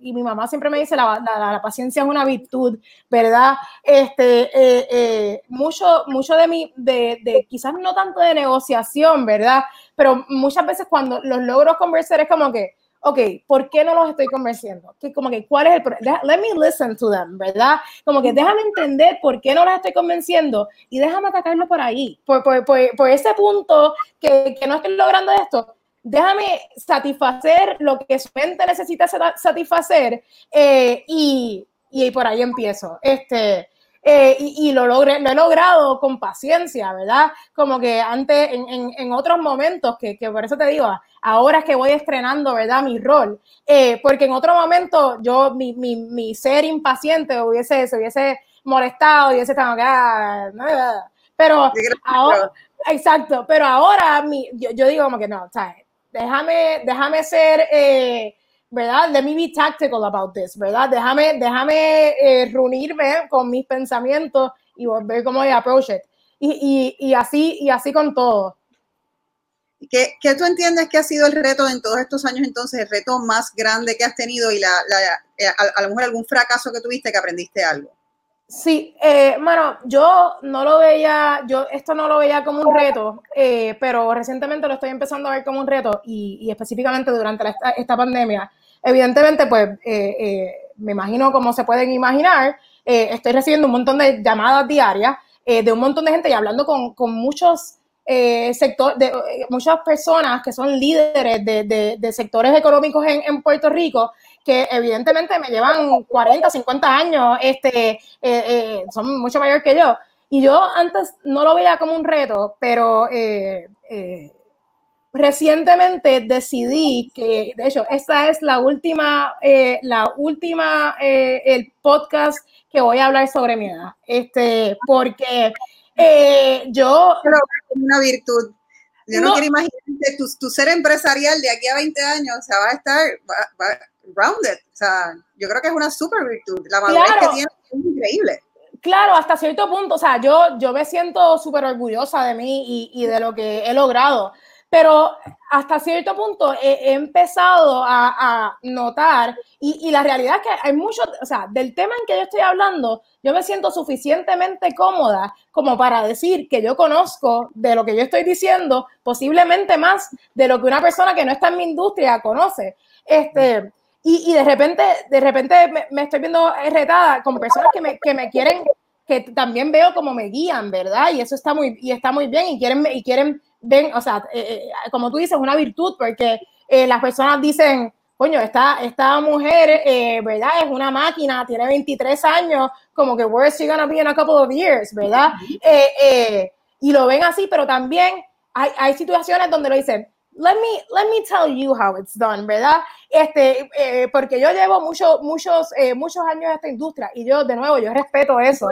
y mi mamá siempre me dice, la, la, paciencia es una virtud, ¿verdad? Este, eh, mucho, mucho de mi, de, de, quizás no tanto de negociación, ¿verdad? Pero muchas veces cuando los logro conversar es como que, ok, ¿por qué no los estoy convenciendo? Que como que, ¿cuál es el problema? Let me listen to them, ¿verdad? Como que déjame entender por qué no los estoy convenciendo y déjame atacarlo por ahí, por, por, por, por ese punto que, que no estoy logrando esto déjame satisfacer lo que su mente necesita satisfacer eh, y, y, por ahí empiezo. Este, eh, y, lo, logré, lo he logrado con paciencia, ¿verdad? Como que antes, en, en, otros momentos, que, que, por eso te digo, ahora es que voy estrenando, ¿verdad? Mi rol, eh, porque en otro momento yo, mi, mi, mi, ser impaciente hubiese, se hubiese molestado y hubiese estado, ah, pero ahora, exacto, pero ahora mi, yo, yo, digo como que no, ¿sabes? déjame, déjame ser, eh, ¿verdad? Let me be tactical about this, ¿verdad? Déjame, déjame eh, reunirme con mis pensamientos y ver cómo I approach it. Y, y, y, así, y así con todo. ¿Qué, ¿Qué, tú entiendes que ha sido el reto en todos estos años entonces, el reto más grande que has tenido y la, la eh, a, a lo mejor algún fracaso que tuviste que aprendiste algo? Sí, eh, bueno, yo no lo veía, yo esto no lo veía como un reto, eh, pero recientemente lo estoy empezando a ver como un reto y, específicamente durante esta, pandemia. Evidentemente, pues eh, eh, me imagino como se pueden imaginar, estoy recibiendo un montón de llamadas diarias de un montón de gente y hablando con, con muchos sectores, de muchas personas que son líderes de, de, sectores económicos en, en Puerto Rico que evidentemente me llevan 40, 50 años, este, eh, eh, son mucho mayor que yo. Y yo antes no lo veía como un reto, pero eh, recientemente decidí que, de hecho, esta es la última, eh, la última, eh, el podcast que voy a hablar sobre mi edad. Este, porque eh, yo... Una virtud. Yo no, quiero imaginar que tu, ser empresarial de aquí a 20 años, o sea, va a estar grounded. O sea, yo creo que es una super virtud. La madurez que tiene es increíble. Claro, hasta cierto punto, o sea, yo, yo me siento súper orgullosa de mí y, y, de lo que he logrado, pero hasta cierto punto he, empezado a, notar, y, la realidad es que hay mucho, o sea, del tema en que yo estoy hablando, yo me siento suficientemente cómoda como para decir que yo conozco de lo que yo estoy diciendo, posiblemente más de lo que una persona que no está en mi industria conoce. Este, y, de repente, de repente me, estoy viendo retada con personas que me, que me quieren, que también veo como me guían, ¿verdad? Y eso está muy, y está muy bien, y quieren, y quieren ven, o sea, eh, eh, como tú dices, una virtud, porque eh, las personas dicen, coño, esta, esta mujer, ¿verdad? Es una máquina, tiene 23 años, como que where is she gonna be in a couple of years, ¿verdad? y lo ven así, pero también hay, hay situaciones donde lo dicen, let me, let me tell you how it's done, ¿verdad? Este, porque yo llevo muchos, muchos, muchos años en esta industria y yo, de nuevo, yo respeto eso.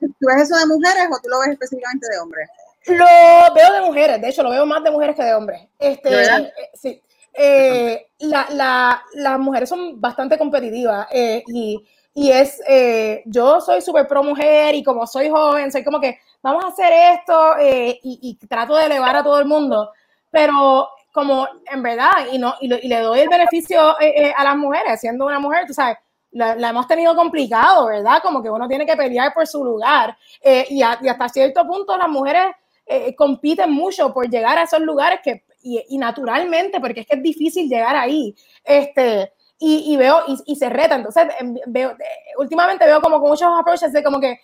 ¿Tú ves eso de mujeres o tú lo ves específicamente de hombres? Lo veo de mujeres, de hecho, lo veo más de mujeres que de hombres. Este, eh, sí. Eh, las mujeres son bastante competitivas eh, y, es, yo soy súper pro mujer y como soy joven, soy como que vamos a hacer esto y, trato de elevar a todo el mundo, pero como en verdad, y, no, y, le doy el beneficio a las mujeres, siendo una mujer, tú sabes, la, hemos tenido complicado, ¿verdad? Como que uno tiene que pelear por su lugar y, y hasta cierto punto las mujeres eh, compiten mucho por llegar a esos lugares que, y, naturalmente, porque es que es difícil llegar ahí. Este, y, veo, y, se reta. Entonces, em, veo, eh, últimamente veo como con muchos approaches de como que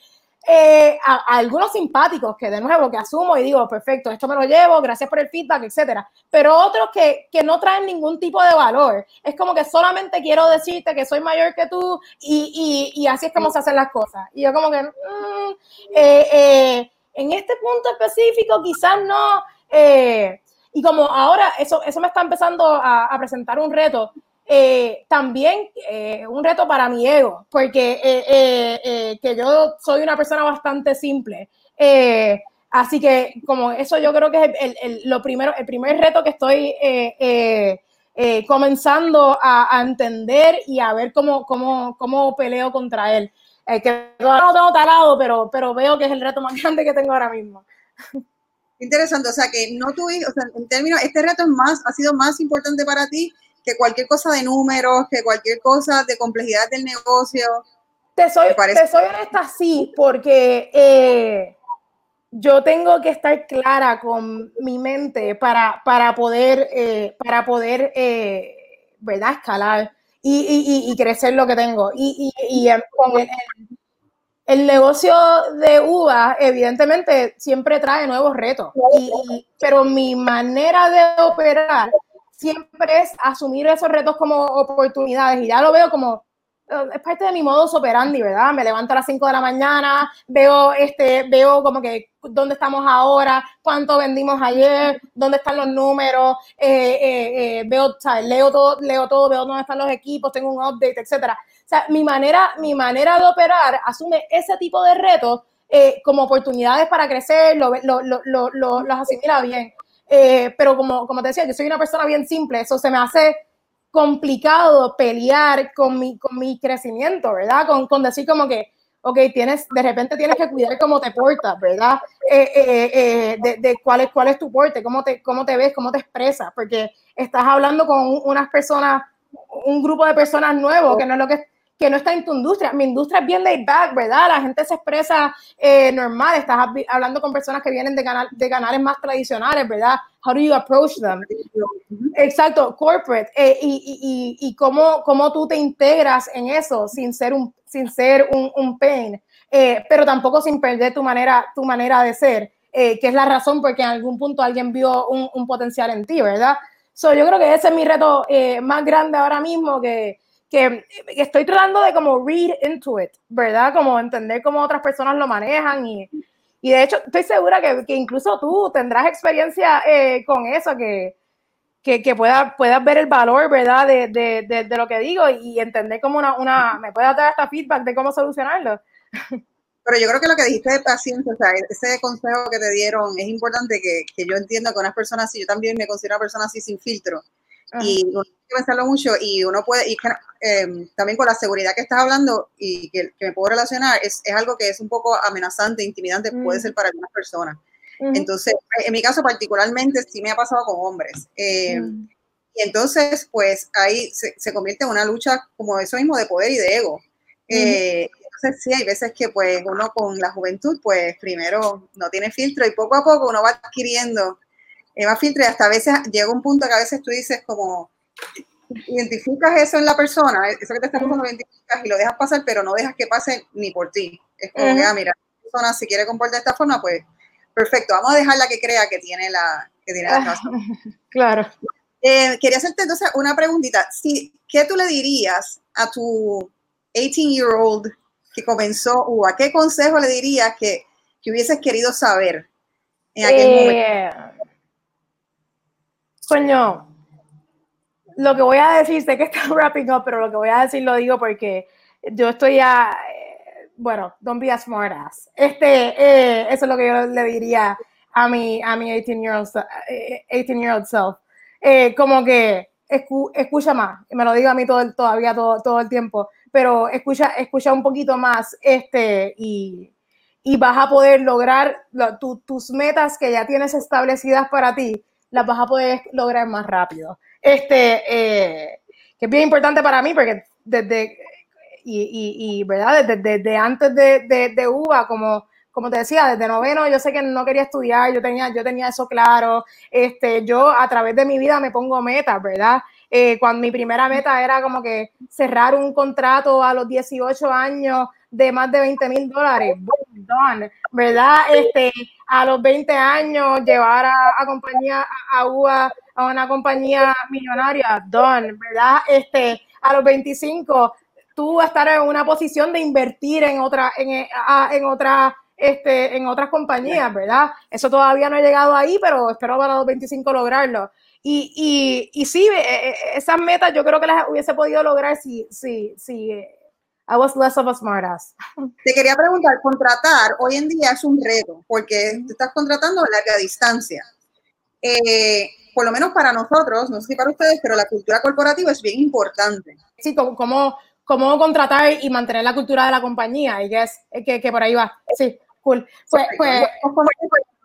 eh, a, algunos simpáticos que de nuevo que asumo y digo, perfecto, esto me lo llevo, gracias por el feedback, etcétera. Pero otros que, que, no traen ningún tipo de valor. Es como que solamente quiero decirte que soy mayor que tú y, y, y así es como se hacen las cosas. Y yo como que, mm, eh, en este punto específico quizás no. Eh, y como ahora eso, eso me está empezando a, presentar un reto, eh, también eh, un reto para mi ego, porque que yo soy una persona bastante simple. así que como eso yo creo que es el, lo primero, el primer reto que estoy comenzando a, a, entender y a ver cómo, cómo, cómo peleo contra él. Eh, que no tengo talado, pero, pero veo que es el reto más grande que tengo ahora mismo. Interesante, o sea que no tuviste, o sea, en términos, este reto es más, ha sido más importante para ti que cualquier cosa de números, que cualquier cosa de complejidad del negocio. Te soy, te soy honesta, sí, porque eh, yo tengo que estar clara con mi mente para, para poder, eh, para poder ¿verdad? escalar y, crecer lo que tengo. Y, con el, negocio de uva, evidentemente, siempre trae nuevos retos. pero mi manera de operar siempre es asumir esos retos como oportunidades. Y ya lo veo como es parte de mi modo operandi, ¿verdad? Me levanto a las 5 de la mañana, veo, este, veo como que dónde estamos ahora, cuánto vendimos ayer, dónde están los números, eh, eh, eh, veo, leo todo, leo todo, veo dónde están los equipos, tengo un update, etcétera. O sea, mi manera, mi manera de operar asume ese tipo de retos como oportunidades para crecer, lo, lo, lo, los asimila bien. pero como, como te decía, yo soy una persona bien simple, eso se me hace complicado pelear con mi, con mi crecimiento, ¿verdad? Con, con decir como que, ok, tienes, de repente tienes que cuidar cómo te portas, ¿verdad? Eh, eh, eh, de, de, cuál, es, cuál es tu porte, cómo te, cómo te ves, cómo te expresas, porque estás hablando con unas personas, un grupo de personas nuevos, que no es lo que que no está en tu industria. Mi industria es bien laid back, ¿verdad? La gente se expresa eh, normal. Estás hablando con personas que vienen de, canal, de canales más tradicionales, ¿verdad? How do you approach them? Exacto, corporate. Eh, y y, y cómo, cómo, tú te integras en eso sin ser un, sin ser un, un pain, eh, pero tampoco sin perder tu manera, tu manera de ser, que es la razón porque en algún punto alguien vio un, un potencial en ti, ¿verdad? So, yo creo que ese es mi reto más grande ahora mismo, que, que estoy tratando de como read into it, ¿verdad? Como entender cómo otras personas lo manejan y, y de hecho estoy segura que, que incluso tú tendrás experiencia eh, con eso, que, que, que puedas pueda ver el valor, ¿verdad? De, de, de, lo que digo y entender como una, una, me pueda dar hasta feedback de cómo solucionarlo. Pero yo creo que lo que dijiste de paciencia, o sea, ese consejo que te dieron, es importante que, que yo entiendo que unas personas así, yo también me considero una persona así sin filtro, y uno tiene que pensarlo mucho y uno puede, y eh, también con la seguridad que estás hablando y que, que me puedo relacionar, es, es, algo que es un poco amenazante, intimidante, puede mm. ser para algunas personas. Entonces, en mi caso particularmente, sí me ha pasado con hombres. Eh. Y entonces, pues ahí se, se, convierte en una lucha como eso mismo de poder y de ego. Eh, entonces, sí, hay veces que pues uno con la juventud, pues primero no tiene filtro y poco a poco uno va adquiriendo eh, más filtro y hasta a veces llega un punto que a veces tú dices como, identificas eso en la persona, eso que te está pasando lo identificas y lo dejas pasar, pero no dejas que pase ni por ti. Es como que, ah, mira, la persona si quiere comportar de esta forma, pues perfecto, vamos a dejarla que crea que tiene la, que tiene la casa. Claro. Eh, quería hacerte entonces una preguntita. Si, ¿Qué tú le dirías a tu 18-year-old que comenzó UA? ¿Qué consejo le dirías que, que hubieses querido saber en aquel eh, momento? Coño, lo que voy a decir, sé que está wrapping up, pero lo que voy a decir lo digo porque yo estoy a, eh, bueno, don't be a smart ass. Este, eh, eso es lo que yo le diría a mi, a mi 18 year old, 18 year old self. Eh, como que escucha más, me lo digo a mí todo, todavía todo, todo el tiempo, pero escucha, escucha un poquito más este, y, y vas a poder lograr tus metas que ya tienes establecidas para ti las vas a poder lograr más rápido. Este, eh, que es bien importante para mí porque desde, y, y, ¿verdad? Desde, desde antes de, de, de, UBA, como, como te decía, desde noveno yo sé que no quería estudiar, yo tenía, yo tenía eso claro. Este, yo a través de mi vida me pongo metas, ¿verdad? Eh, cuando mi primera meta era como que cerrar un contrato a los 18 años de más de 20 mil dólares, ¿verdad? Este, a los 20 años llevar a, compañía, a, a una compañía millonaria, done, ¿verdad? Este, a los 25, tú estar en una posición de invertir en otra, en, en otra, este, en otras compañías, ¿verdad? Eso todavía no he llegado ahí, pero espero para los 25 lograrlo. Y, y, y sí, e, e, esas metas yo creo que las hubiese podido lograr si, si, si I was less of a smartass. Te quería preguntar, contratar hoy en día es un reto porque te estás contratando a larga distancia. Eh, por lo menos para nosotros, no sé si para ustedes, pero la cultura corporativa es bien importante. Sí, como, como, contratar y mantener la cultura de la compañía, y que, es, que, que por ahí va. Sí, cool. Pues, pues,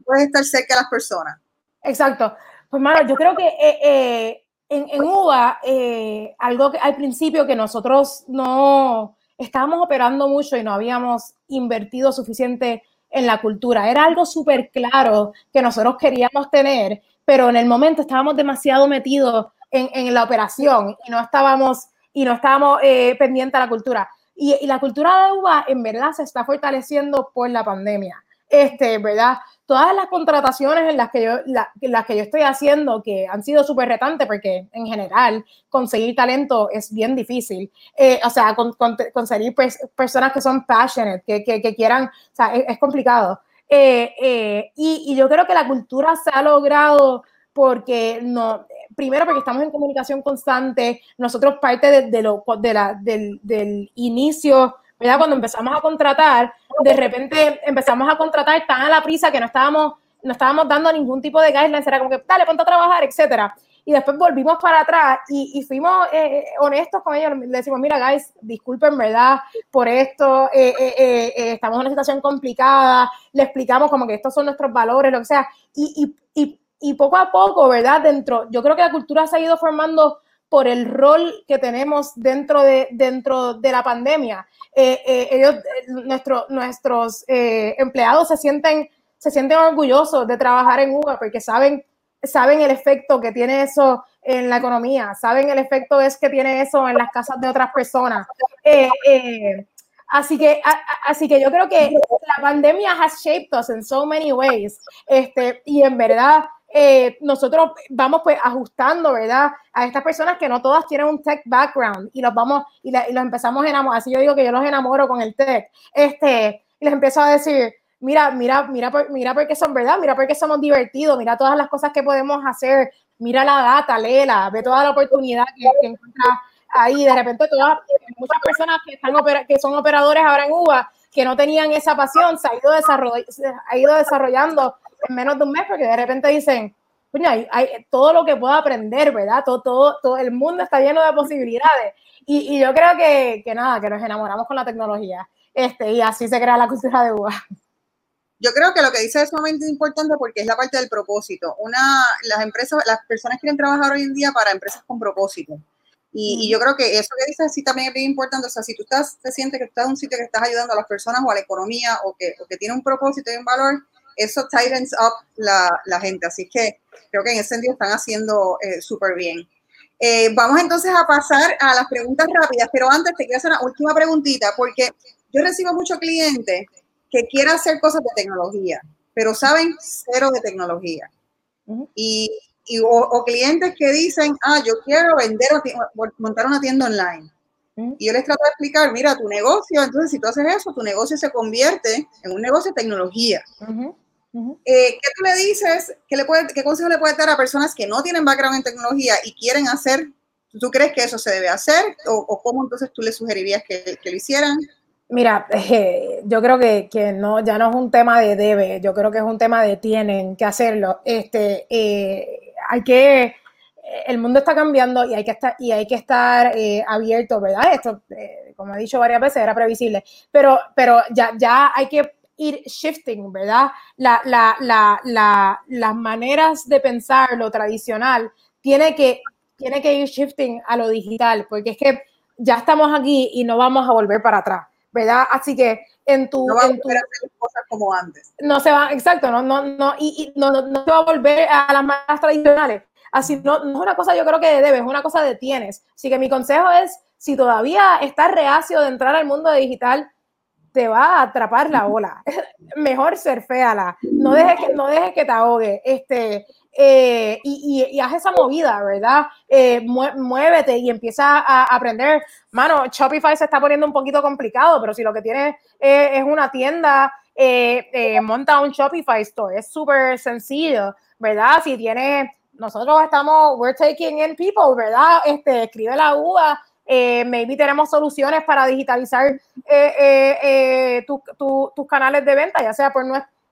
puedes estar cerca de las personas. Exacto. Pues, Mara, yo creo que eh, eh, en, en, UBA, eh, algo que al principio que nosotros no estábamos operando mucho y no habíamos invertido suficiente en la cultura. Era algo súper claro que nosotros queríamos tener, pero en el momento estábamos demasiado metidos en, en la operación y no estábamos, y no estábamos pendientes a la cultura. Y, y, la cultura de UBA en verdad se está fortaleciendo por la pandemia. Este, ¿verdad? todas las contrataciones en las que yo, las que yo estoy haciendo, que han sido súper retantes, porque en general conseguir talento es bien difícil. Eh, o sea, conseguir personas que son passionate, que, que, quieran, o sea, es, complicado. Eh, eh, y, yo creo que la cultura se ha logrado porque no, primero porque estamos en comunicación constante, nosotros parte de, lo, de la, del, del inicio cuando empezamos a contratar, de repente empezamos a contratar tan a la prisa que no estábamos, no estábamos dando ningún tipo de guidelines, era como que, dale, ponte a trabajar, etcétera. Y después volvimos para atrás y, fuimos eh, honestos con ellos. Le decimos, mira, guys, disculpen, ¿verdad? Por esto, eh, eh, estamos en una situación complicada. Le explicamos como que estos son nuestros valores, lo que sea. Y, y, y poco a poco, ¿verdad? Dentro, yo creo que la cultura se ha ido formando por el rol que tenemos dentro de, dentro de la pandemia. Eh, eh, ellos, nuestro, nuestros eh, empleados se sienten, se sienten orgullosos de trabajar en UBA porque saben, saben el efecto que tiene eso en la economía, saben el efecto es que tiene eso en las casas de otras personas. Así que, así que yo creo que la pandemia has shaped us in so many ways. Este, y en verdad, eh, nosotros vamos pues ajustando, ¿verdad? A estas personas que no todas tienen un tech background y los vamos y, los empezamos a enamorar. Así yo digo que yo los enamoro con el tech. Este, y les empiezo a decir, mira, mira, mira, mira porque son verdad, mira porque somos divertidos, mira todas las cosas que podemos hacer mira la data, léela, ve toda la oportunidad que, que encuentra ahí. De repente, todas, muchas personas que, están que son operadores ahora en UBA, que no tenían esa pasión, se ha ido, ha ido desarrollando en menos de un mes, porque de repente dicen, hay, hay, todo lo que puedo aprender, ¿verdad? Todo, todo, todo el mundo está lleno de posibilidades. Y, y yo creo que, que, nada, que nos enamoramos con la tecnología. Este, y así se crea la cultura de UBA. Yo creo que lo que dice es sumamente importante porque es la parte del propósito. Una, las empresas, las personas quieren trabajar hoy en día para empresas con propósito. Y, y, yo creo que eso que dices sí también es bien importante. O sea, si tú estás, te sientes que estás en un sitio que estás ayudando a las personas o a la economía o que, o que tiene un propósito y un valor, eso tightens up la, la, gente. Así que creo que en ese sentido están haciendo eh, súper bien. Eh, vamos entonces a pasar a las preguntas rápidas, pero antes te quiero hacer una última preguntita, porque yo recibo muchos clientes que quieren hacer cosas de tecnología, pero saben cero de tecnología. Y, y o, clientes que dicen, ah, yo quiero vender o montar una tienda online. Y yo les trato de explicar, mira, tu negocio, entonces si tú haces eso, tu negocio se convierte en un negocio de tecnología. Eh, ¿Qué tú le dices? ¿Qué, le puede, ¿Qué consejo le puedes dar a personas que no tienen background en tecnología y quieren hacer? ¿Tú crees que eso se debe hacer? ¿O, cómo entonces tú le sugerirías que, que lo hicieran? Mira, eh, yo creo que, que, no, ya no es un tema de debe, yo creo que es un tema de tienen que hacerlo. Este, eh, hay que, el mundo está cambiando y hay que estar, y hay que estar abierto, ¿verdad? Esto, como he dicho varias veces, era previsible, pero, pero ya, ya hay que ir shifting, ¿verdad? La, la, la, las maneras de pensar lo tradicional tiene que, tiene que ir shifting a lo digital, porque es que ya estamos aquí y no vamos a volver para atrás, ¿verdad? Así que en tu... No vamos en tu, a hacer cosas como antes. No se va, exacto, no, no, no, y, y no, no, se va a volver a las maneras tradicionales. Así no, no es una cosa yo creo que debes, es una cosa de tienes. Así que mi consejo es, si todavía estás reacio de entrar al mundo digital, te va a atrapar la ola. Mejor surféala. No dejes que, no dejes que te ahogue. Este, eh, y, y, haz esa movida, ¿verdad? Eh, muévete y empieza a aprender. Mano, Shopify se está poniendo un poquito complicado, pero si lo que tienes es una tienda, eh, monta un Shopify Store. Es súper sencillo, ¿verdad? Si tienes, nosotros estamos, we're taking in people, ¿verdad? Este, escribe la UA eh, maybe tenemos soluciones para digitalizar eh, eh, tus canales de venta, ya sea por,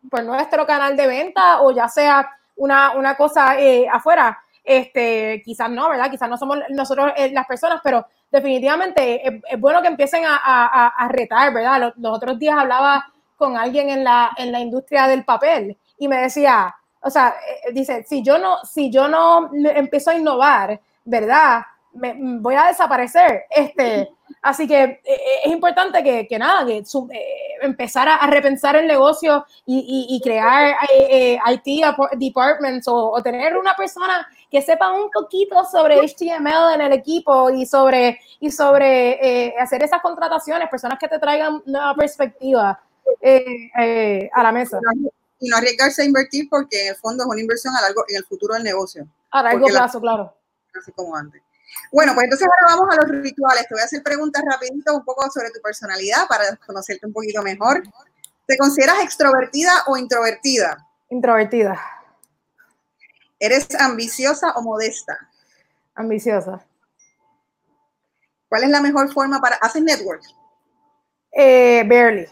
por, nuestro canal de venta o ya sea una, una cosa afuera. Este, quizás no, ¿verdad? Quizás no somos nosotros las personas, pero definitivamente es, bueno que empiecen a, retar, ¿verdad? Los, los, otros días hablaba con alguien en la, en la industria del papel y me decía, o sea, dice, si yo no, si yo no empiezo a innovar, ¿verdad? Me, voy a desaparecer. Este, así que eh, eh, es importante que, que nada, que eh, empezar a, repensar el negocio y, y, crear IT departments o, tener una persona que sepa un poquito sobre HTML en el equipo y sobre, y sobre hacer esas contrataciones, personas que te traigan nueva perspectiva a la mesa. Y no arriesgarse a invertir porque en el fondo es una inversión a largo, en el futuro del negocio. A largo plazo, claro. Así como antes. Bueno, pues entonces ahora vamos a los rituales. Te voy a hacer preguntas rapidito un poco sobre tu personalidad para conocerte un poquito mejor. ¿Te consideras extrovertida o introvertida? Introvertida. ¿Eres ambiciosa o modesta? Ambiciosa. ¿Cuál es la mejor forma para... ¿Haces network? Eh, barely.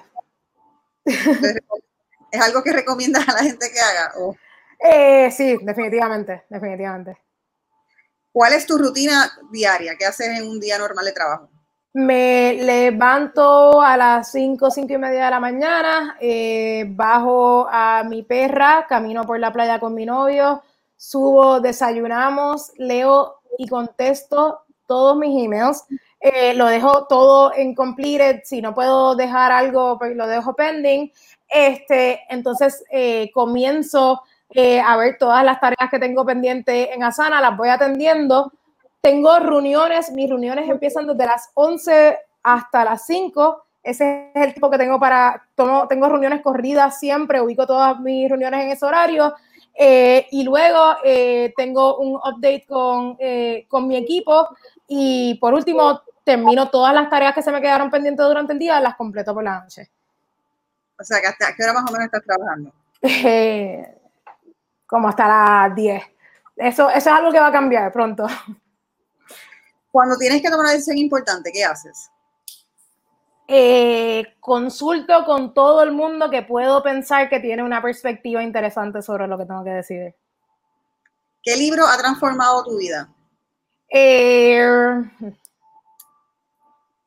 ¿Es algo que recomiendas a la gente que haga? Eh, sí, definitivamente, definitivamente. ¿Cuál es tu rutina diaria? ¿Qué haces en un día normal de trabajo? Me levanto a las 5, 5 y media de la mañana, eh, bajo a mi perra, camino por la playa con mi novio, subo, desayunamos, leo y contesto todos mis emails. Eh, lo dejo todo en completed, si no puedo dejar algo, pues lo dejo pending. Este, entonces eh, comienzo eh, a ver todas las tareas que tengo pendientes en Asana, las voy atendiendo. Tengo reuniones, mis reuniones empiezan desde las 11 hasta las 5. Ese es el tiempo que tengo para, tomo, tengo reuniones corridas siempre, ubico todas mis reuniones en ese horario. Eh, y luego eh, tengo un update con, con mi equipo. Y por último, termino todas las tareas que se me quedaron pendientes durante el día, las completo por la noche. O sea, ¿hasta qué hora más o menos estás trabajando? como hasta las 10. eso, eso es algo que va a cambiar pronto. Cuando tienes que tomar una decisión importante, ¿qué haces? Eh, consulto con todo el mundo que puedo pensar que tiene una perspectiva interesante sobre lo que tengo que decidir. ¿Qué libro ha transformado tu vida? Eh,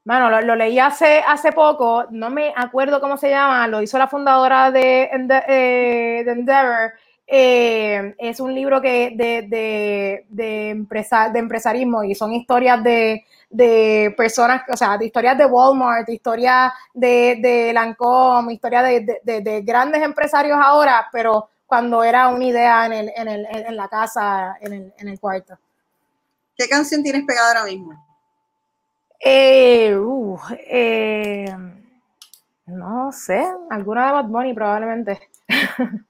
bueno, lo, leí hace, hace poco, no me acuerdo cómo se llama, lo hizo la fundadora de, eh, Endeavor. Es un libro que de, de, de, de empresarismo y son historias de, de personas, o sea, de historias de Walmart, historias de, de Lancome, historias de, grandes empresarios ahora, pero cuando era una idea en, el, en, el, en la casa, en el, en el cuarto. ¿Qué canción tienes pegada ahora mismo? Eh, uh, eh, no sé, alguna de Bad Bunny probablemente.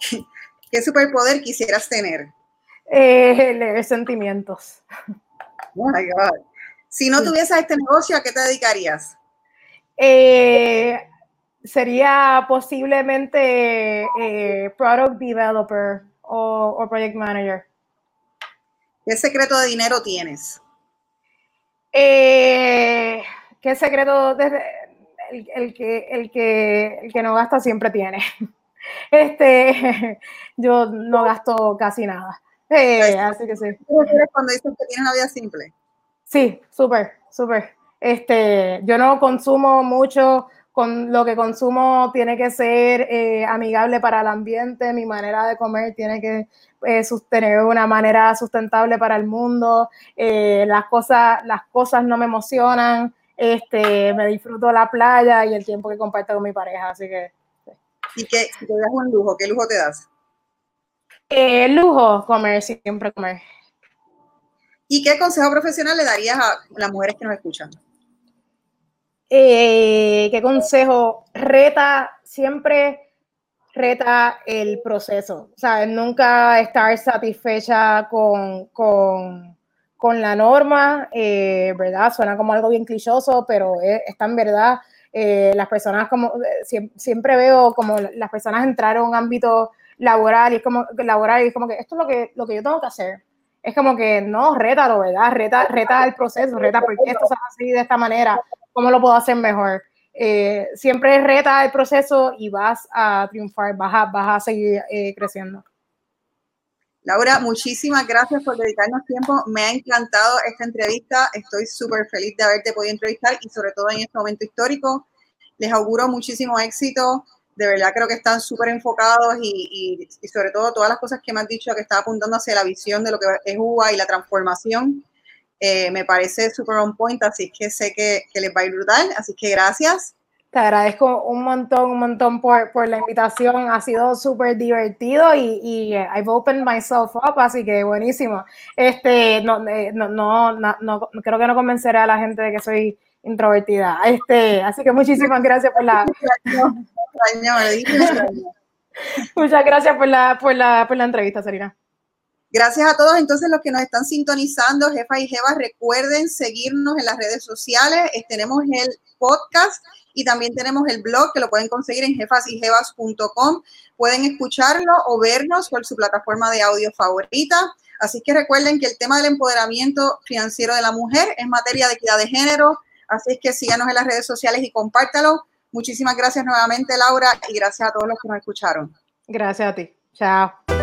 ¿Qué superpoder quisieras tener? Eh, leer sentimientos. Si no tuvieses este negocio, ¿a qué te dedicarías? Eh, sería posiblemente eh, product developer o, project manager. ¿Qué secreto de dinero tienes? Eh, ¿Qué secreto? Desde el, que, el, que, el que no gasta siempre tiene. Este, yo no gasto casi nada. Sí, así que sí. cuando dices que tienes una vida simple? Sí, súper, súper. Este, yo no consumo mucho, con lo que consumo tiene que ser eh, amigable para el ambiente, mi manera de comer tiene que eh, tener una manera sustentable para el mundo, eh, las, cosas, las cosas no me emocionan, este, me disfruto la playa y el tiempo que comparto con mi pareja, así que... ¿Y qué, si te das un lujo, qué lujo te das? Eh, lujo, comer, siempre comer. ¿Y qué consejo profesional le darías a las mujeres que nos escuchan? Eh, ¿Qué consejo? Reta, siempre reta el proceso. O sea, nunca estar satisfecha con, con, con la norma, eh, ¿verdad? Suena como algo bien clichoso, pero está en verdad. Eh, las personas como, siempre veo como las personas entrar a un ámbito laboral y es como laboral y es como que esto es lo que, lo que yo tengo que hacer. Es como que no, rétalo, ¿verdad? Reta, reta el proceso, reta por qué esto se así de esta manera, cómo lo puedo hacer mejor. Eh, siempre reta el proceso y vas a triunfar, vas a, vas a seguir eh, creciendo. Laura, muchísimas gracias por dedicarnos tiempo. Me ha encantado esta entrevista. Estoy súper feliz de haberte podido entrevistar y sobre todo en este momento histórico. Les auguro muchísimo éxito de verdad creo que están súper enfocados y, sobre todo todas las cosas que me han dicho que está apuntando hacia la visión de lo que es UBA y la transformación, eh, me parece súper on point, así que sé que, les va a ir brutal, así que gracias. Te agradezco un montón, un montón por, por la invitación, ha sido súper divertido y, y, I've opened myself up, así que buenísimo. Este, no, eh, no, no, no, creo que no convenceré a la gente de que soy introvertida. Este, así que muchísimas gracias por la... Muchas gracias por la, por la, por la entrevista, Sarina. Gracias a todos entonces los que nos están sintonizando, jefa y jevas, recuerden seguirnos en las redes sociales, tenemos el podcast y también tenemos el blog que lo pueden conseguir en jefasyjevas.com, pueden escucharlo o vernos por su plataforma de audio favorita. Así que recuerden que el tema del empoderamiento financiero de la mujer es materia de equidad de género, así que síganos en las redes sociales y compártalo. Muchísimas gracias nuevamente, Laura, y gracias a todos los que nos escucharon. Gracias a ti. Chao.